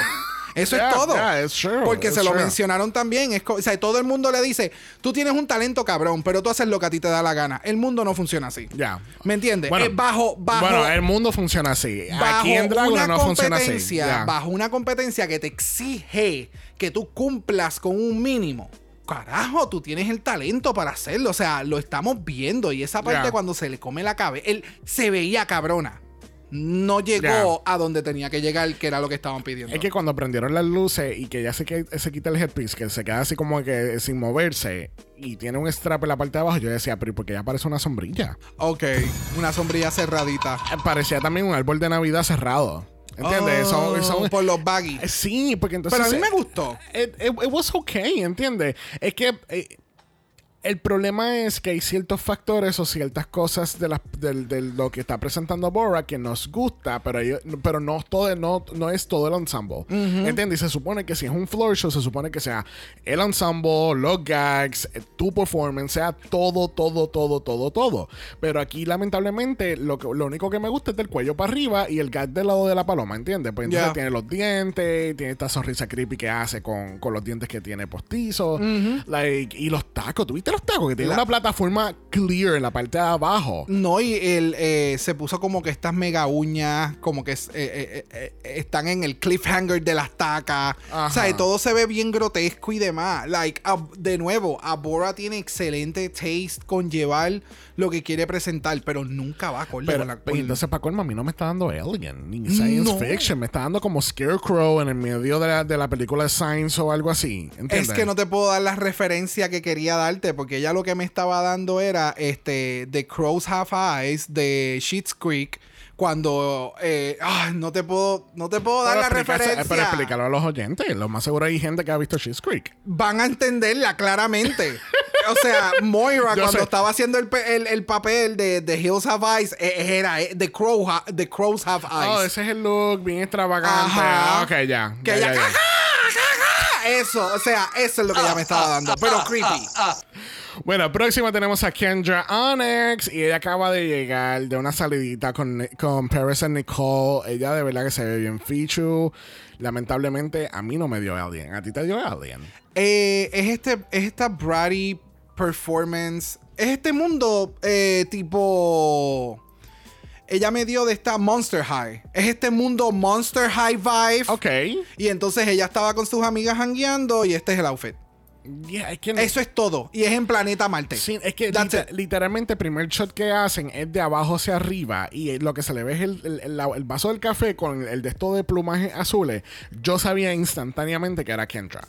Eso Yeah, es todo. yeah, it's true, Porque se lo mencionaron también. Es o sea, todo el mundo le dice, tú tienes un talento cabrón, pero tú haces lo que a ti te da la gana. El mundo no funciona así. Ya. ¿Me entiendes? Bueno, Eh, bajo, bajo, bueno, el mundo funciona así. bajo Aquí en no funciona así. bajo una competencia que te exige que tú cumplas con un mínimo. Carajo, tú tienes el talento para hacerlo. O sea, lo estamos viendo. Y esa parte cuando se le come la cabeza, él se veía cabrona. No llegó a donde tenía que llegar, que era lo que estaban pidiendo. Es que cuando prendieron las luces y que ya se, que- se quita el headpiece, que se queda así como que sin moverse y tiene un strap en la parte de abajo, yo decía, pero ¿y por qué ya parece una sombrilla? Ok, una sombrilla cerradita. Eh, Parecía también un árbol de Navidad cerrado. ¿Entiendes? Oh, Son- son- por los baggy. Sí, porque entonces... Pero a mí me gustó. It, it- it was okay, ¿entiendes? Es que eh, el problema es que hay ciertos factores o ciertas cosas de, las- del- de lo que está presentando Bora que nos gusta, pero, ellos- pero no, todo, no, no es todo el ensemble. ¿Entiendes? Y se supone que si es un floor show, se supone que sea el ensemble, los gags, eh, tu performance, sea todo, todo, todo, todo, todo. Pero aquí, lamentablemente, lo, que, lo único que me gusta es del cuello para arriba y el gag del lado de la paloma, ¿entiendes? Pues entonces Ya. tiene los dientes, tiene esta sonrisa creepy que hace con, con los dientes que tiene postizos. like, y los tacos, ¿tuviste los tacos? Que tiene La- una plataforma clear en la parte de abajo. No, y él eh, se puso como que estas mega uñas, como que eh, eh, están en el cliffhanger de las tacas. Ajá. O sea, y todo se ve bien grotesco y demás. Like, de nuevo, Abora tiene excelente taste con llevar lo que quiere presentar, pero nunca va a acorde Pero, con la- pero con- entonces, colmo, a mí no me está dando Alien ni Science No. Fiction. Me está dando como Scarecrow en el medio de la, de la película de Science o algo así. ¿entiendes? Es que no te puedo dar la referencia que quería darte, porque ella lo que me estaba dando era este The Crows Have Eyes de Sheets Creek. Cuando eh, ah, no te puedo, no te puedo dar Pero la explica- referencia. Pero explícalo a los oyentes. Lo más seguro hay gente que ha visto She's Creek. Van a entenderla claramente. o sea, Moira, Yo cuando sé. estaba haciendo el, el- el papel de The Hills Have Eyes, eh, era eh, The, Crow Ha- The Crows Have Eyes. Oh, ese es el look bien extravagante. Ajá. Ah, ok, ya. que ya, ya, ya. eso, o sea, eso es lo que ella me estaba dando, pero creepy. Bueno, próxima tenemos a Kendra Onyx y ella acaba de llegar de una salidita con, con Paris and Nicole. Ella de verdad que se ve bien fichu. Lamentablemente a mí no me dio Alien. ¿A ti te dio Alien? Eh, es este, es esta bratty performance. Es este mundo eh, tipo. Ella me dio de esta Monster High. Es este mundo Monster High vibe. Ok. Y entonces ella estaba con sus amigas hangueando y este es el outfit. Yeah, es que Eso es todo. Y es en Planeta Marte. Sí, es que liter- it. literalmente el primer shot que hacen es de abajo hacia arriba y lo que se le ve es el, el- el- la- el vaso del café con el de esto de plumaje azules. Yo sabía instantáneamente que era Kendra.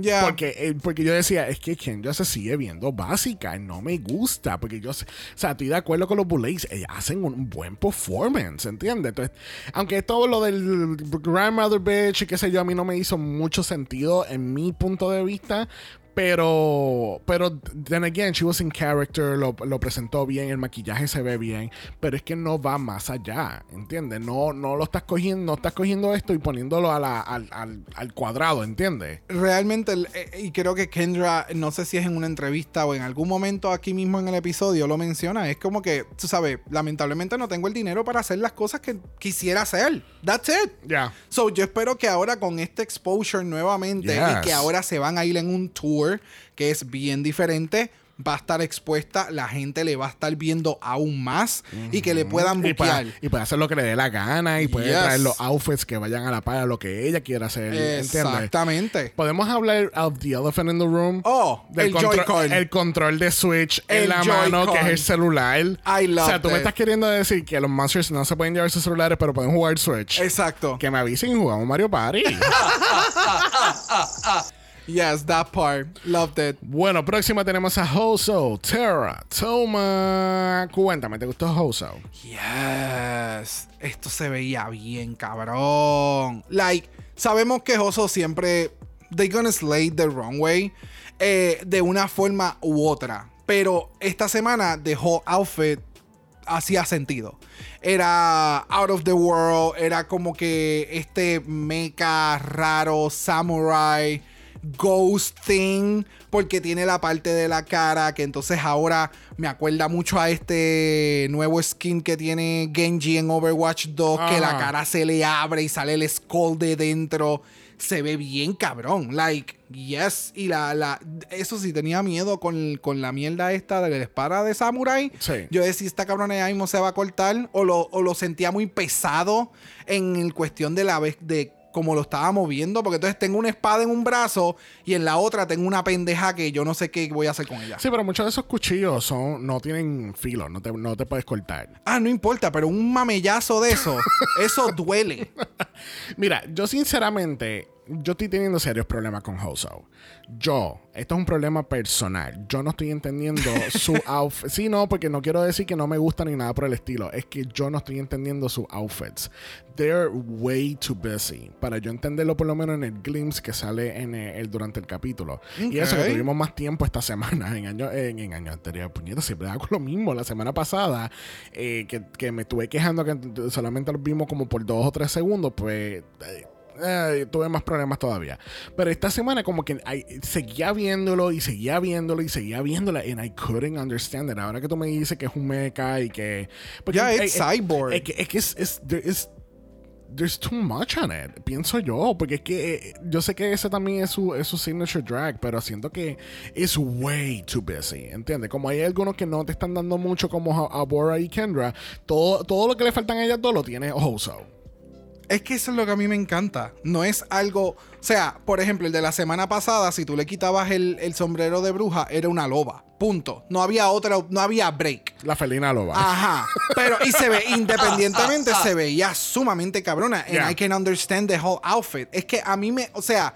Ya. Porque, eh, porque yo decía, es que Kendra se sigue viendo básica, no me gusta. Porque yo, o sea, estoy de acuerdo con los Bullets, ellas hacen un buen performance, ¿entiendes? Entonces, aunque todo lo del Grandmother Bitch y qué sé yo, a mí no me hizo mucho sentido en mi punto de vista. Pero, pero, then again, she was in character, lo, lo presentó bien, el maquillaje se ve bien, pero es que no va más allá, ¿entiendes? No, no lo estás cogiendo, no estás cogiendo esto y poniéndolo a la- al, al- al cuadrado, ¿entiendes? Realmente, eh, y creo que Kendra, no sé si es en una entrevista o en algún momento aquí mismo en el episodio lo menciona, es como que, tú sabes, lamentablemente no tengo el dinero para hacer las cosas que quisiera hacer. That's it. Ya. So, yo espero que ahora con este exposure nuevamente Yes. y que ahora se van a ir en un tour que es bien diferente, va a estar expuesta, la gente le va a estar viendo aún más y que le puedan buquear. y puede hacer lo que le dé la gana y puede Yes. traer los outfits que vayan a la par a lo que ella quiera hacer. ¿Entiendes? Exactamente. Podemos hablar of the elephant in the room. Oh, el control, Joy-Con. el control de Switch en El la mano, que es el celular. I o sea, tú me estás queriendo decir que los monsters no se pueden llevar sus celulares, pero pueden jugar Switch. Exacto. Que me avisen y jugamos Mario Party. Yes, that part. Loved it. bueno, próxima tenemos a Hoso, Terra, Toma. Cuéntame, ¿te gustó Hoso? Yes. Esto se veía bien, cabrón. Like, sabemos que Joso siempre. They gonna slay the wrong way. eh, de una forma u otra. Pero esta semana dejó outfit. Hacía sentido. Era out of the world. Era como que este mecha raro samurai ghost thing porque tiene la parte de la cara que entonces ahora me acuerda mucho a este nuevo skin que tiene Genji en Overwatch 2 que la Ajá. cara se le abre y sale el skull de dentro se ve bien cabrón like yes y la, la eso sí tenía miedo con, con la mierda esta de la espada de samurai Sí. yo decía esta cabrona ya mismo se va a cortar o lo, o lo sentía muy pesado en el cuestión de la vez de como lo estaba moviendo, porque entonces tengo una espada en un brazo y en la otra tengo una pendeja que yo no sé qué voy a hacer con ella. Sí, pero muchos de esos cuchillos son, no tienen filo, no te, no te puedes cortar. Ah, no importa, pero un mamellazo de eso, eso duele. Mira, yo sinceramente, yo estoy teniendo serios problemas con Hoso. Yo, esto es un problema personal. Yo no estoy entendiendo su outfit. Sí, no, porque no quiero decir que no me gusta ni nada por el estilo. Es que yo no estoy entendiendo sus outfits. They're way too busy. Para yo entenderlo por lo menos en el glimpse que sale en el, durante el capítulo. Y eso que tuvimos más tiempo esta semana. En años en, en años anteriores. Puñeta, siempre hago lo mismo. La semana pasada, eh, que, que me estuve quejando que solamente lo vimos como por dos o tres segundos, pues. eh, eh, tuve más problemas todavía. Pero esta semana como que ay, seguía viéndolo y seguía viéndolo y seguía viéndolo and I couldn't understand it. Ahora que tú me dices que es un mecha y que... Ya, eh, es cyborg. Es que es... There's too much on it, pienso yo, porque es que eh, yo sé que ese también es su, es su signature drag, pero siento que es way too busy, ¿entiendes? Como hay algunos que no te están dando mucho como a, a Bora y Kendra, todo, todo lo que le faltan a ellas dos lo tiene Hoso. Es que eso es lo que a mí me encanta. No es algo. O sea, por ejemplo, el de la semana pasada, si tú le quitabas el, el sombrero de bruja, era una loba. Punto. No había otra, no había break. La felina loba. Ajá. Pero, y se ve, independientemente, se veía sumamente cabrona. And Yeah. I can understand the whole outfit. Es que a mí me. O sea,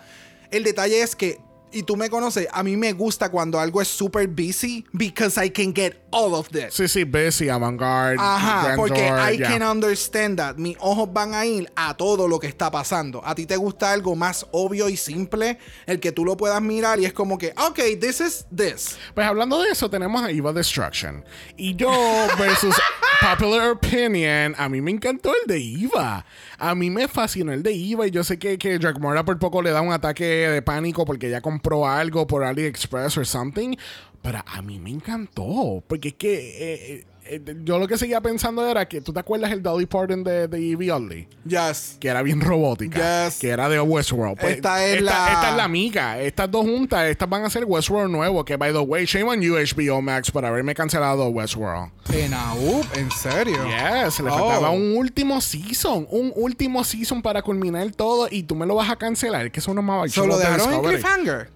el detalle es que y tú me conoces, a mí me gusta cuando algo es super busy because I can get all of this. Sí, sí, Bessie, Avantgarde. Ajá, porque I yeah. can understand that. Mis ojos van a ir a todo lo que está pasando. A ti te gusta algo más obvio y simple, el que tú lo puedas mirar y es como que, ok, this is this. Pues hablando de eso, tenemos a Eva Destruction. Y yo, versus Popular Opinion, a mí me encantó el de Eva. A mí me fascinó el de Eva. Y yo sé que, que Drake Mora por poco le da un ataque de pánico porque ya compró algo por AliExpress o something. Pero a mí me encantó. Porque es que eh, eh, yo lo que seguía pensando era que tú te acuerdas el Dolly Parton de, de Evie Oddly. Yes. que era bien robótica, Yes. que era de Westworld. Pues, Esta es esta, la- esta es la amiga. Estas dos juntas, estas van a ser Westworld nuevo. Que, by the way, shame on you, HBO Max, por haberme cancelado Westworld. En AUP, en serio. Yes, le Oh. faltaba un último season. Un último season para culminar todo y tú me lo vas a cancelar. Que eso no me va a Solo de dejaron en cliffhanger.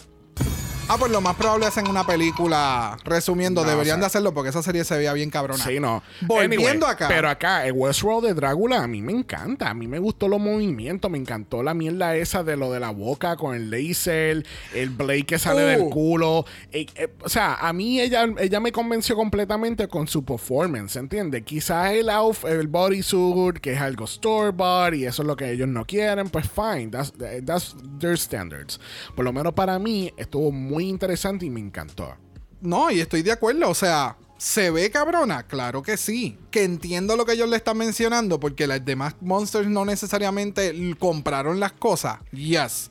Ah, pues lo más probable hacen una película. Resumiendo, No, deberían o sea- de hacerlo porque esa serie se veía bien cabrona. Sí, no. Volviendo Anyway, acá. Pero acá, el Westworld de Drácula, a mí me encanta. A mí me gustó los movimientos. Me encantó la mierda esa de lo de la boca con el laser, el Blade que sale Uh. del culo. Eh, eh, o sea, a mí ella, ella me convenció completamente con su performance, ¿entiendes? Quizás el outf, el bodysuit, que es algo store-bought y eso es lo que ellos no quieren, pues fine. That's, that's their standards. Por lo menos para mí estuvo muy interesante y me encantó. No, y estoy de acuerdo. O sea, ¿se ve cabrona? Claro que sí. Que entiendo lo que ellos le están mencionando porque las demás monsters no necesariamente compraron las cosas. Yes.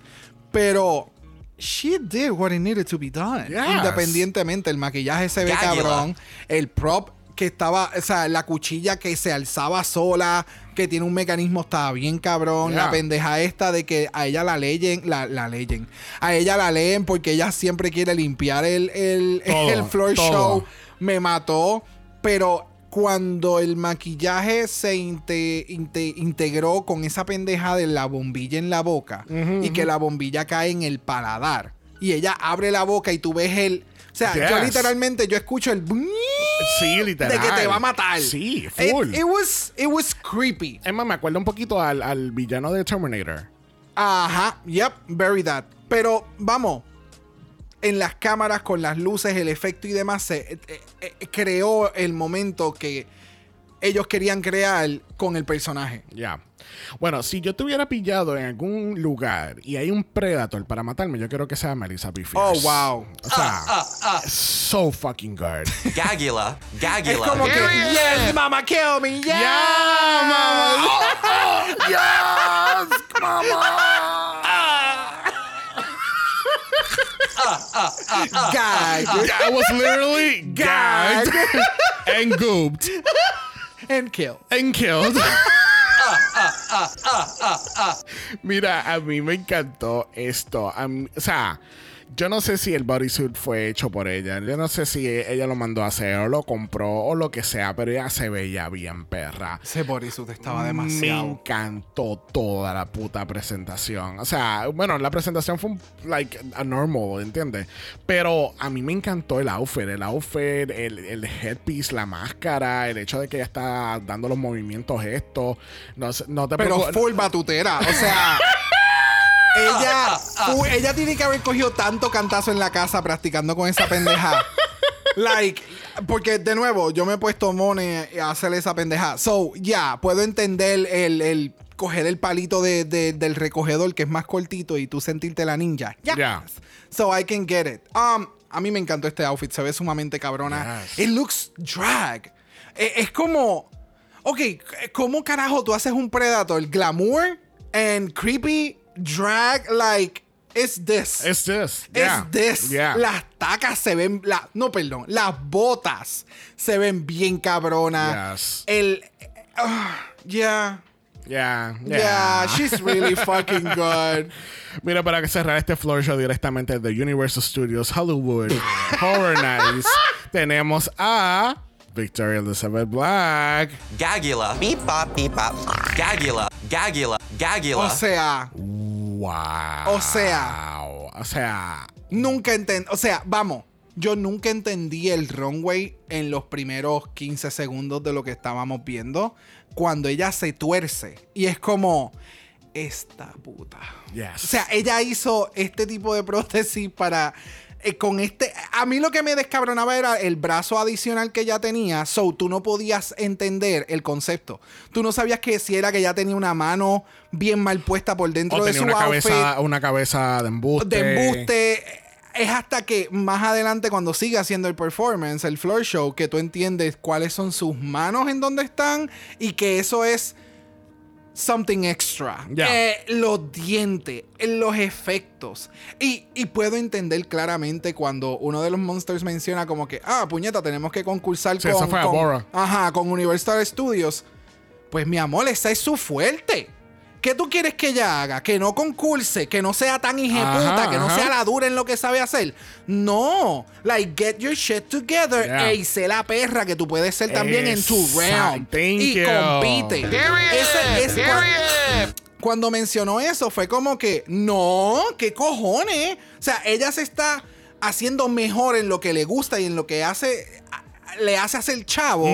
Pero. She did what it needed to be done. Yes. Independientemente, el maquillaje se ve cabrón. El prop que estaba, o sea, la cuchilla que se alzaba sola, que tiene un mecanismo, estaba bien cabrón. Yeah. La pendeja esta de que a ella la leyen, la, la leyen. A ella la leen porque ella siempre quiere limpiar el, el, Todo, el floor todo. show. Me mató, pero cuando el maquillaje se inte- inte- integró con esa pendeja de la bombilla en la boca y que la bombilla cae en el paladar y ella abre la boca y tú ves el... O sea, yo Yes. literalmente yo escucho el... Sí, De literal. que te va a matar. Sí, full. it was, it was creepy. Es más, me acuerda un poquito al, al villano de Terminator. Ajá, yep, very that. Pero vamos, en las cámaras, con las luces, el efecto y demás, se eh, eh, eh, creó el momento que ellos querían crear con el personaje. Ya. Bueno, si yo te hubiera pillado en algún lugar y hay un Predator para matarme, yo quiero que sea Melissa B. Oh, wow. O sea, so fucking good. Gagula, Es Gagula. como que, yes, mama, kill me, yes. ¡Ya, mamá! ¡Yes, mamá! Gag. I was literally gagged and gooped And kill. and killed. Mira, a mí me encantó esto. Mí- o sea, yo no sé si el bodysuit fue hecho por ella. Yo no sé si ella lo mandó a hacer o lo compró o lo que sea, pero ella se veía bien perra. Ese bodysuit estaba Me demasiado. encantó toda la puta presentación. O sea, bueno, la presentación fue un- like a normal, ¿entiendes? Pero a mí me encantó el outfit, el outfit, el, el headpiece, la máscara, el hecho de que ella está dando los movimientos estos. No, no te Pero full batutera. O sea. ella, fu- ella tiene que haber cogido tanto cantazo en la casa practicando con esa pendeja. like, porque de nuevo, yo me he puesto mone a hacer esa pendeja. So, ya, puedo entender el, el coger el palito de- de- del recogedor que es más cortito y tú sentirte la ninja. Yes. Yeah. So I can get it. Um, a mí me encantó este outfit, se ve sumamente cabrona. Yes. It looks drag. Eh, es como. Ok, ¿cómo carajo tú haces un Predator? Glamour and creepy drag, like, it's this. It's this. Yeah. This. Yeah. Las tacas se ven. La, no, perdón. Las botas se ven bien cabronas. Yes. El. ah, yeah. Yeah. Yeah. she's really fucking good. Mira, para que cerrar este floor show directamente de Universal Studios Hollywood Horror Nights, tenemos a Victoria Elizabeth Black. Gagula, beep bop, beep bop. Gagula, Gagula, Gagula. O sea, Wow. O sea. O sea. nunca entendí. O sea, vamos. Yo nunca entendí el runway en los primeros 15 segundos de lo que estábamos viendo. Cuando ella se tuerce. Y es como. esta puta. Yes. O sea, ella hizo este tipo de prótesis para. Eh, con este. A mí lo que me descabronaba era el brazo adicional que ella tenía. So, tú no podías entender el concepto. Tú no sabías que si era que ella tenía una mano bien mal puesta por dentro o de tenía su una outfit. cabeza, una cabeza de embuste. de embuste. Es hasta que más adelante, cuando sigue haciendo el performance, el floor show, que tú entiendes cuáles son sus manos en donde están y que eso es something extra. Eh, los dientes, los efectos. Y, y puedo entender claramente cuando uno de los monsters menciona como que, ah, puñeta, tenemos que concursar Sí, con, esa fue con- ajá, con Universal Studios. Pues mi amor, esa es su fuerte. ¿Qué tú quieres que ella haga? Que no concurse, que no sea tan hijeputa, Ajá, que no ajá. sea la dura en lo que sabe hacer. No. Like, get your shit together. Yeah. Ey, sé la perra que tú puedes ser también en tu. Thank y you. compite. Ese es cua- cuando mencionó eso, fue como que, no, ¿qué cojones? O sea, ella se está haciendo mejor en lo que le gusta y en lo que hace, le hace hacer chavo.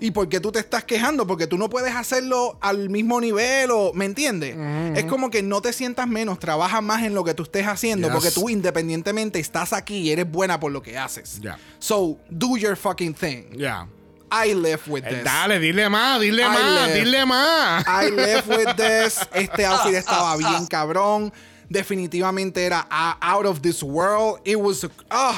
¿Y por qué tú te estás quejando? Porque tú no puedes hacerlo al mismo nivel o, ¿me entiendes? Es como que no te sientas menos, trabaja más en lo que tú estés haciendo Yes. porque tú independientemente estás aquí y eres buena por lo que haces. Ya. So, do your fucking thing. Ya. I live with this. Dale, dile más, dile I más, dile más. I live with this. Este outfit estaba bien cabrón. Definitivamente era ah, out of this world. It was. ah,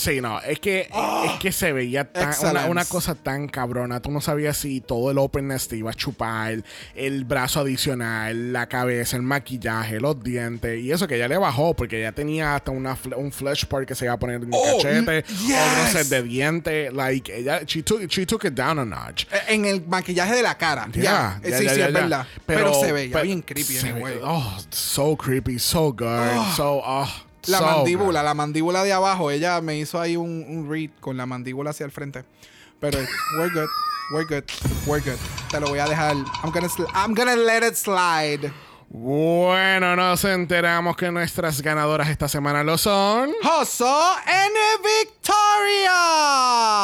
Sí, no, es que, es que se veía tan- una, cosa tan cabrona. Tú no sabías si todo el openness te iba a chupar, el brazo adicional, la cabeza, el maquillaje, los dientes. Y eso que ya le bajó, porque ya tenía hasta una un flesh part que se iba a poner en el Oh, cachete, yes. otro set de dientes. Like, ella, she took, she took it down a notch. en el maquillaje de la cara. Yeah, Ya, ya, sí, es verdad. Pero, se veía bien creepy, se ve- Oh, so creepy, so good, so, oh, La so mandíbula, good. la mandíbula de abajo. Ella me hizo ahí un, un read con la mandíbula hacia el frente. Pero, we're good. We're good. We're good. Te lo voy a dejar. I'm gonna, sl- I'm gonna let it slide. Bueno, nos enteramos que nuestras ganadoras esta semana lo son. Hoso and Victoria.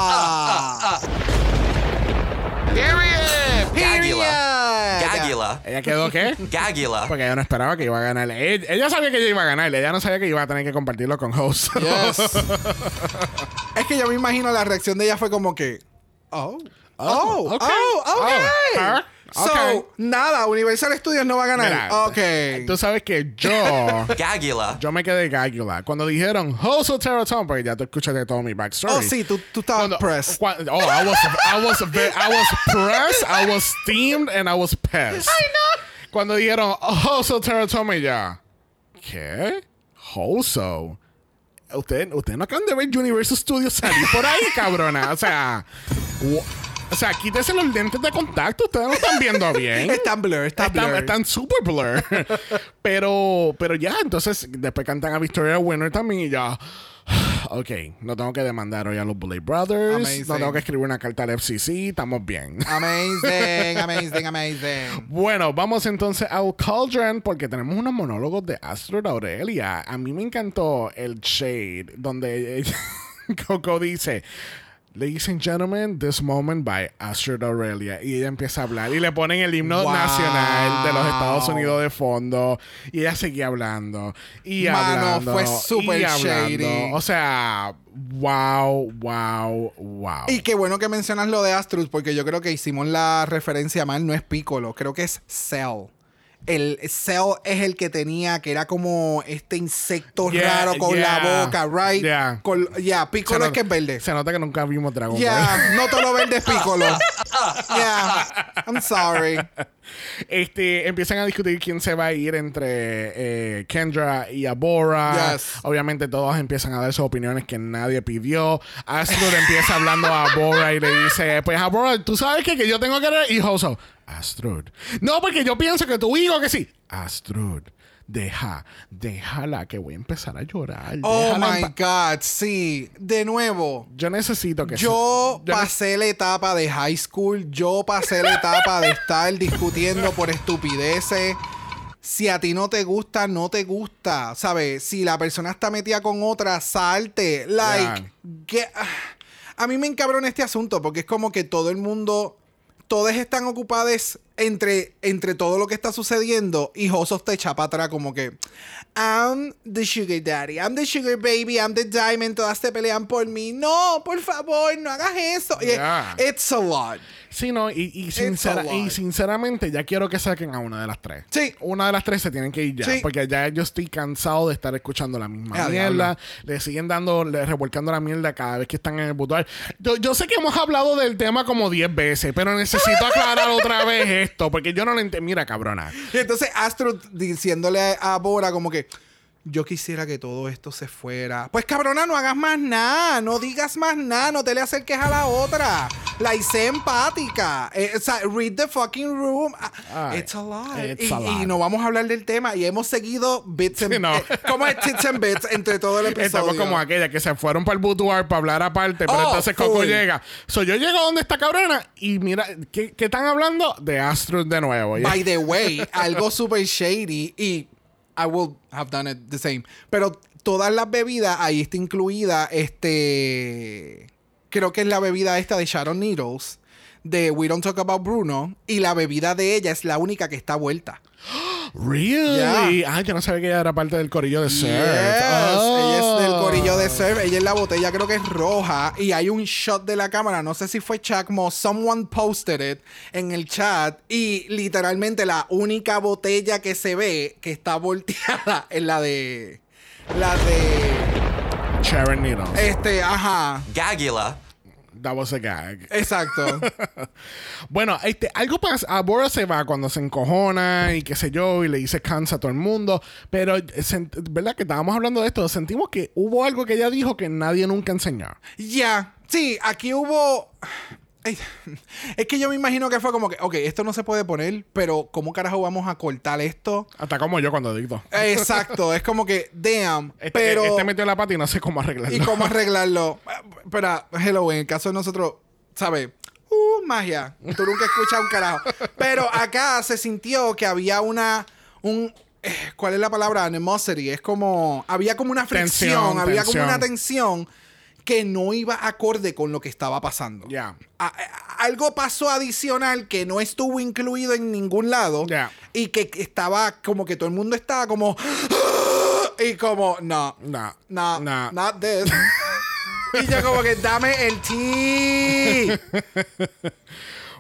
Gagula. Period. Gagula. ¿Ella quedó qué? Gagula. Porque ella no esperaba que iba a ganar. Ella, ella sabía que ella iba a ganar. Ella no sabía que iba a tener que compartirlo con host. Yes. es que yo me imagino la reacción de ella fue como que. Oh. Oh, ok. oh, ok. Oh, So, nada, Universal Studios no va a ganar. Mira, ok. Tú sabes que yo. Gagula. Yo me quedé gagula. Cuando dijeron Host of Terraton, porque ya tú escuchaste todo mi backstory. Oh, sí, tú, tú estabas Cuando- pressed. oh, I was, I was, I was pressed, I was steamed, and I was pissed. I know. Cuando dijeron Hoso Teratome ya. ¿Qué? Hoso. Ustedes usted no acaban de ver Universal Studios salir por ahí, cabrona. O sea, o sea, quítese los lentes de contacto. Ustedes no están viendo bien. Están blur, está Están, blur. están super blur. pero, pero ya, entonces después cantan a Victoria Winner también y ya. Ok, no tengo que demandar hoy a los Bullet Brothers. Amazing. No tengo que escribir una carta al FCC. Estamos bien. Amazing, amazing, amazing. Bueno, vamos entonces al Cauldron porque tenemos unos monólogos de Astrid Aurelia. A mí me encantó el shade donde Coco dice. Ladies and gentlemen, this moment by Astrid Aurelia. Y ella empieza a hablar y le ponen el himno Wow. nacional de los Estados Unidos de fondo. Y ella seguía hablando. Y Mano, hablando. fue súper shady. O sea, wow, wow, wow. Y qué bueno que mencionas lo de Astrus, porque yo creo que hicimos la referencia mal, no es Piccolo, creo que es Cell. El Cell es el que tenía, que era como este insecto Yeah, raro con yeah, la boca, right? yeah. Con- Ya, Piccolo Se es que es nota- verde. Se nota que nunca vimos Dragon Ball. Ya, no todo lo verde es Piccolo. Yeah, I'm sorry. Este, empiezan a discutir quién se va a ir entre eh, Kendra y Abora. Yes. Obviamente todos empiezan a dar sus opiniones que nadie pidió. Astrid empieza hablando a Abora y le dice, pues Abora, tú sabes que, que yo tengo que... Y Hoso, Astrid. No, porque yo pienso que tú digo que sí. Astrid. Deja, déjala que voy a empezar a llorar. Oh my God, sí. De nuevo, Yo necesito que Yo se- yo ne- pasé la etapa de high school, yo pasé la etapa de estar discutiendo por estupideces. Si a ti no te gusta, no te gusta. ¿Sabes? Si la persona está metida con otra, salte. Like, que- ah. a mí me encabrona este asunto porque es como que todo el mundo, todos están ocupados entre, entre todo lo que está sucediendo y Josos te echa para atrás como que I'm the sugar daddy, I'm the sugar baby, I'm the diamond, todas te pelean por mí. No, por favor, no hagas eso. Yeah. It's a lot. Sí, no, y, y, sincera- y sinceramente ya quiero que saquen a una de las tres. Sí. Una de las tres se tienen que ir ya. Sí. Porque ya yo estoy cansado de estar escuchando la misma Ah, mierda. diablo. Le siguen dando, le revolcando la mierda cada vez que están en el boudoir. Yo, yo sé que hemos hablado del tema como 10 veces, pero necesito aclarar otra vez esto. Porque yo no lo entiendo. Mira, cabrona. Y entonces Astro diciéndole a Bora como que yo quisiera que todo esto se fuera. Pues cabrona, no hagas más nada, no digas más nada, no te le acerques a la otra. La hice empática. Eh, o sea, read the fucking room. Ah, it's a lot. it's y, a lot. y no vamos a hablar del tema y hemos seguido bits and Sí, no. eh, como es tits and bits entre todo el episodio. Estamos como aquella que se fueron para el boudoir para hablar aparte, pero Oh, entonces Coco full. llega. So, yo llego donde está cabrona y mira, ¿qué, qué están hablando? De Astro de nuevo. By the way, algo super shady y I will have done it the same. Pero todas las bebidas, ahí está incluida este. Creo que es la bebida esta de Sharon Needles, de We Don't Talk About Bruno, y la bebida de ella es la única que está vuelta. Really? Yeah. Ah, yo no sabía que ella era parte del corillo de Surf. Yes, Oh. Ella es corillo de surf. Ella es la botella, creo que es roja. Y hay un shot de la cámara. No sé si fue Chacmo. Someone posted it en el chat. Y literalmente la única botella que se ve que está volteada es la de. La de. Sharon Needles. Este, ajá. Gagula. That was a gag. Exacto. Bueno, este, algo pasa. A Bora se va cuando se encojona y qué sé yo, y le dice cansa a todo el mundo. Pero, eh, ¿verdad? Que estábamos hablando de esto. Sentimos que hubo algo que ella dijo que nadie nunca enseñó. Ya. Sí, aquí hubo. Es que yo me imagino que fue como que, ok, esto no se puede poner, pero ¿cómo carajo vamos a cortar esto? Hasta como yo cuando dicto. Exacto, es como que, damn, Este, pero... este metió la pata y no sé cómo arreglarlo. ¿Y cómo arreglarlo? Pero, hello, en el caso de nosotros, ¿sabes? Uh, magia. Tú nunca escuchas un carajo. Pero acá se sintió que había una... Un, eh, ¿Cuál es la palabra? Animosity. Es como... Había como una fricción. Tensión, había tensión. como una tensión que no iba acorde con lo que estaba pasando. Ya. A- algo pasó adicional que no estuvo incluido en ningún lado Ya. y que estaba como que todo el mundo estaba como y como no No. no, No. not this. y yo como que dame el tea.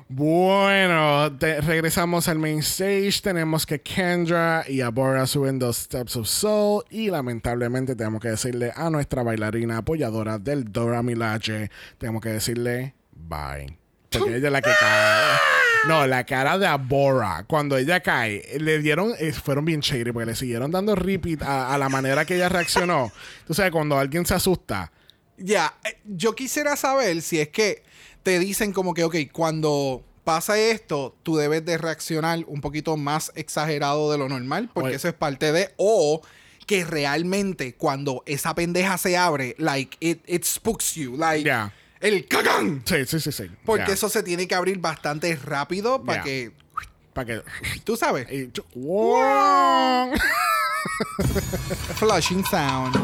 Bueno, te- regresamos al main stage. Tenemos que Kendra y Abora suben dos Steps of Soul. Y lamentablemente tenemos que decirle a nuestra bailarina apoyadora del Dora Milaje, tenemos que decirle bye. Porque ella es la que cae. No, la cara de Abora, cuando ella cae, le dieron, eh, fueron bien shady porque le siguieron dando repeat a, a la manera que ella reaccionó. Tú sabes, cuando alguien se asusta, Ya, eh, yo quisiera saber si es que te dicen como que, ok, cuando pasa esto, tú debes de reaccionar un poquito más exagerado de lo normal, porque Oye. eso es parte de, o que realmente cuando esa pendeja se abre, like, it, it spooks you, like, Ya. el cagán. sí, sí, sí, sí. Porque eso se tiene que abrir bastante rápido para que, Para que. tú sabes, y- ¡Wow! flushing sound.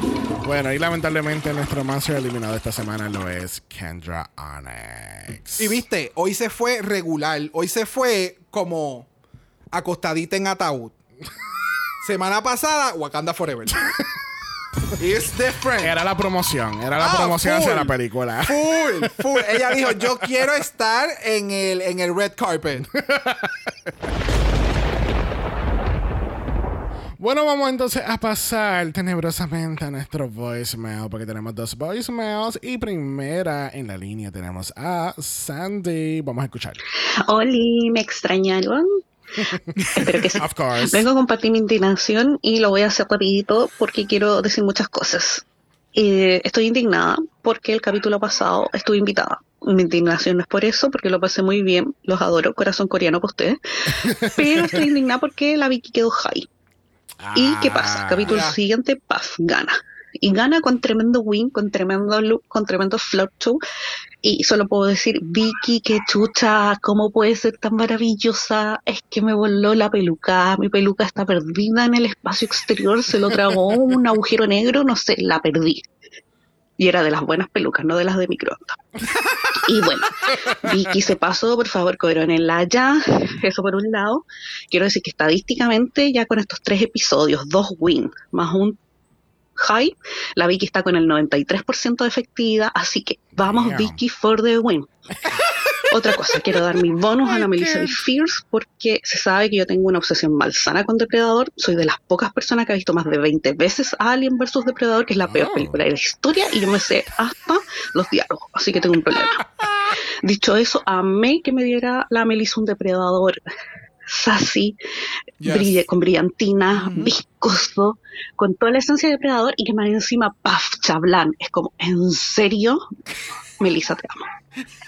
Bueno, y lamentablemente nuestro master eliminado esta semana lo es Kendra Onyx. Y viste, hoy se fue regular. Hoy se fue como acostadita en ataúd. Semana pasada, Wakanda Forever. It's different. Era la promoción, era la Ah, promoción hacia full. la película. Full, full. Ella dijo, yo quiero estar en el, en el red carpet. Bueno, vamos entonces a pasar tenebrosamente a nuestro voicemail, porque tenemos dos voicemails. Y primera en la línea tenemos a Sandy. Vamos a escuchar. Oli, ¿me extrañaron? Espero que sí. Of course. Vengo a compartir mi indignación y lo voy a hacer rapidito porque quiero decir muchas cosas. Eh, estoy indignada porque el capítulo pasado estuve invitada. Mi indignación no es por eso, porque lo pasé muy bien, los adoro, corazón coreano para ustedes. Pero estoy indignada porque la Vicky quedó high. ¿Y qué pasa? Ah, Capítulo ya. siguiente, paf, gana. Y gana con tremendo win, con tremendo look, con tremendo float show. Y solo puedo decir, Vicky, qué chucha, ¿cómo puede ser tan maravillosa? Es que me voló la peluca, mi peluca está perdida en el espacio exterior, se lo tragó un agujero negro, no sé, la perdí. Y era de las buenas pelucas, no de las de microondas. Y bueno, Vicky se pasó, por favor, coronela ya. Eso por un lado. Quiero decir que estadísticamente, ya con estos tres episodios, dos win, más un high, la Vicky está con el 93% de efectividad, así que vamos Damn. Vicky for the win. Otra cosa, quiero dar mi bonus a la Melissa de Fierce porque se sabe que yo tengo una obsesión malsana con Depredador. Soy de las pocas personas que ha visto más de 20 veces Alien vs Depredador, que es la peor Oh. película de la historia, y yo me sé hasta los diálogos, así que tengo un problema. Dicho eso, amé que me diera la Melissa un Depredador sassy, Yes. brille- con brillantina, viscoso, con toda la esencia de Depredador y que más encima, paf, chablán. Es como, ¿en serio? Melissa, te amo.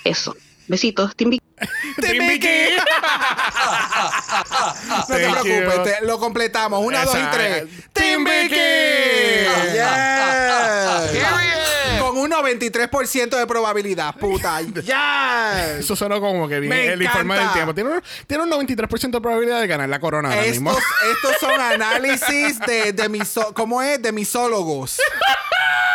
Eso. Besitos. ¡Team Vicky! no te Thank preocupes, te- lo completamos. Una, dos y tres. Team ¡Team Vicky! Yes. Con un 93% de probabilidad, puta. Yes. Eso sonó como que bien Me el informe del tiempo. Tiene un, tiene un 93% de probabilidad de ganar la corona ahora mismo. Estos, estos son análisis de, de miso- ¿cómo es? De misólogos.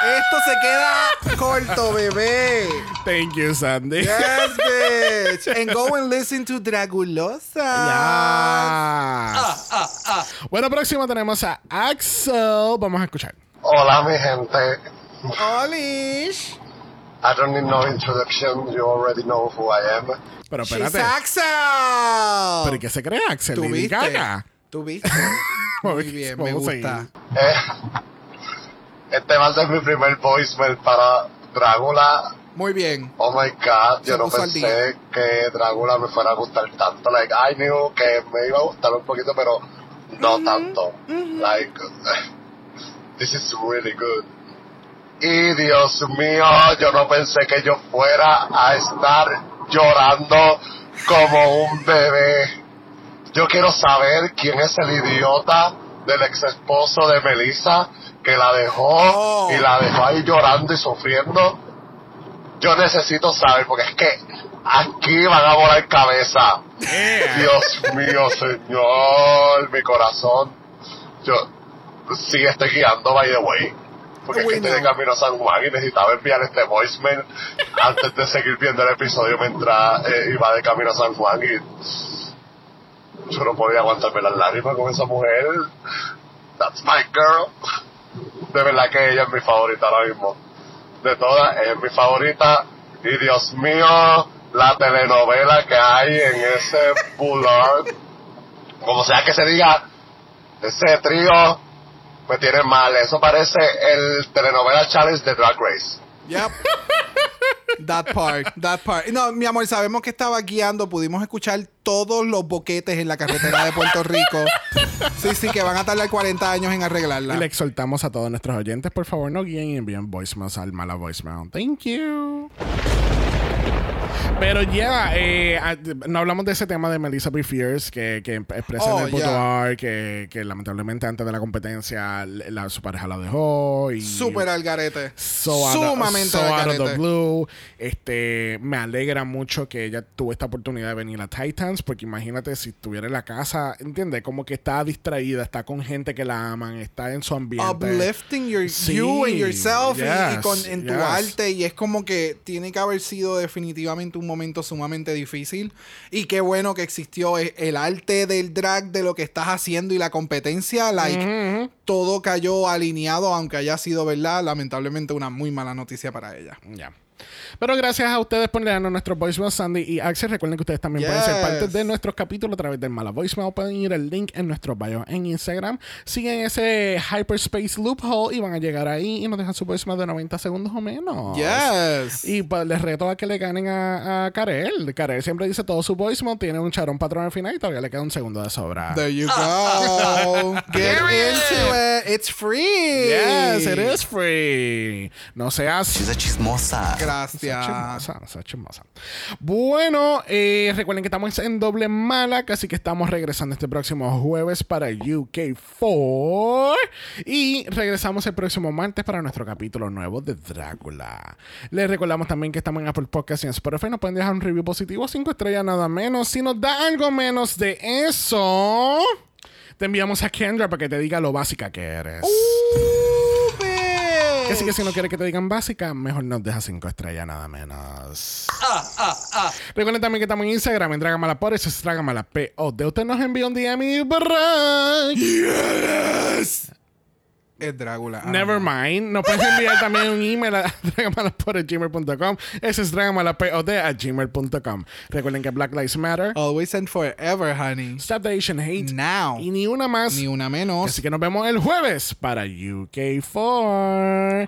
Esto se queda corto, bebé. Thank you, Sandy. Yes, bitch. And go and listen to Dragulosa. Ya. Bueno, próximo tenemos a Axel. Vamos a escuchar. Hola, mi gente. Olish. I don't need no introduction. You already know who I am. Pero She's espérate. Axel. ¿Pero y qué se cree Axel? ¿Tú viste? ¿Tú viste? Muy bien, me gusta. Eh, este va a ser mi primer voicemail para Drácula. Muy bien. Oh my god, Se yo no pensé que Drácula me fuera a gustar tanto. Like, I knew que me iba a gustar un poquito, pero no tanto. Like, this is really good. Y Dios mío, yo no pensé que yo fuera a estar llorando como un bebé. Yo quiero saber quién es el idiota del ex esposo de Melissa que la dejó Oh. y la dejó ahí llorando y sufriendo. Yo necesito saber porque es que aquí van a volar cabeza. Dios mío, Señor, mi corazón. Yo sí estoy guiando, by the way. Porque es que estoy de no. camino a San Juan y necesitaba enviar este voicemail antes de seguir viendo el episodio mientras eh, iba de camino a San Juan y yo no podía aguantarme las lágrimas con esa mujer. That's my girl. De verdad que ella es mi favorita ahora mismo. De todas, ella es mi favorita. Y Dios mío, la telenovela que hay en ese Boulevard. Como sea que se diga, ese trío me tiene mal. Eso parece el telenovela challenge de Drag Race. Yep. That part, that part. No, mi amor, sabemos que estaba guiando, pudimos escuchar todos los boquetes en la carretera de Puerto Rico. Sí, sí, que van a tardar 40 años en arreglarla. Y le exhortamos a todos nuestros oyentes, por favor, no guíen y envíen voicemails al mala voicemail. Thank you. Pero ya, eh, ah, no hablamos de ese tema de Melissa B. Fierce, que, que expresa Oh, en el boudoir que, que lamentablemente antes de la competencia la, su pareja la dejó. Y Súper al garete. so Sumamente so al out of the garete. blue. Este, me alegra mucho que ella tuvo esta oportunidad de venir a Titans, porque imagínate si estuviera en la casa, ¿entiendes? Como que está distraída, está con gente que la aman, está en su ambiente. uplifting your, Sí, you and yourself y- y, yes, con, en tu yes. arte y es como que tiene que haber sido definitivamente un momento sumamente difícil. Y qué bueno que existió e- el arte del drag de lo que estás haciendo y la competencia like todo cayó alineado aunque haya sido verdad lamentablemente una muy mala noticia para ella. Ya. Pero gracias a ustedes por leernos nuestros voicemails, Sandy y Axel. Recuerden que ustedes también pueden ser parte de nuestros capítulos a través del Mala Voicemail. Pueden ir al link en nuestro bio en Instagram. Siguen ese Hyperspace Loophole y van a llegar ahí y nos dejan su voicemail de 90 segundos o menos. yes Y pues les reto a que le ganen a, a Karel. Karel siempre dice todo su voicemail, tiene un charón patrón al final y todavía le queda un segundo de sobra. there you go get into it it's free Yes, it is free. No seas She's a chismosa. gracias chismosa, no chismosa. Bueno, eh, recuerden que estamos en doble mala, así que estamos regresando este próximo jueves para UK4 y regresamos el próximo martes para nuestro capítulo nuevo de Drácula. Les recordamos también que estamos en Apple Podcasts y en Spotify. Nos pueden dejar un review positivo, 5 estrellas nada menos. Si nos da algo menos de eso, te enviamos a Kendra para que te diga lo básica que eres. Uh, bitch. Así que si no quieres que te digan básica, mejor nos deja cinco estrellas nada menos. Recuerden también que estamos en Instagram, en Dragamala por eso es Dragamala POD. Usted nos envía un DM y brrrr. Es Drácula. Ah, Never mind. Nos puedes enviar también un email a dragamalapod.gmail.com. Ese es dragamalapod a gmail.com. Recuerden que Black Lives Matter. Always and forever, honey. Stop the Asian Hate. Now. Y ni una más. Ni una menos. Así que nos vemos el jueves para UK4.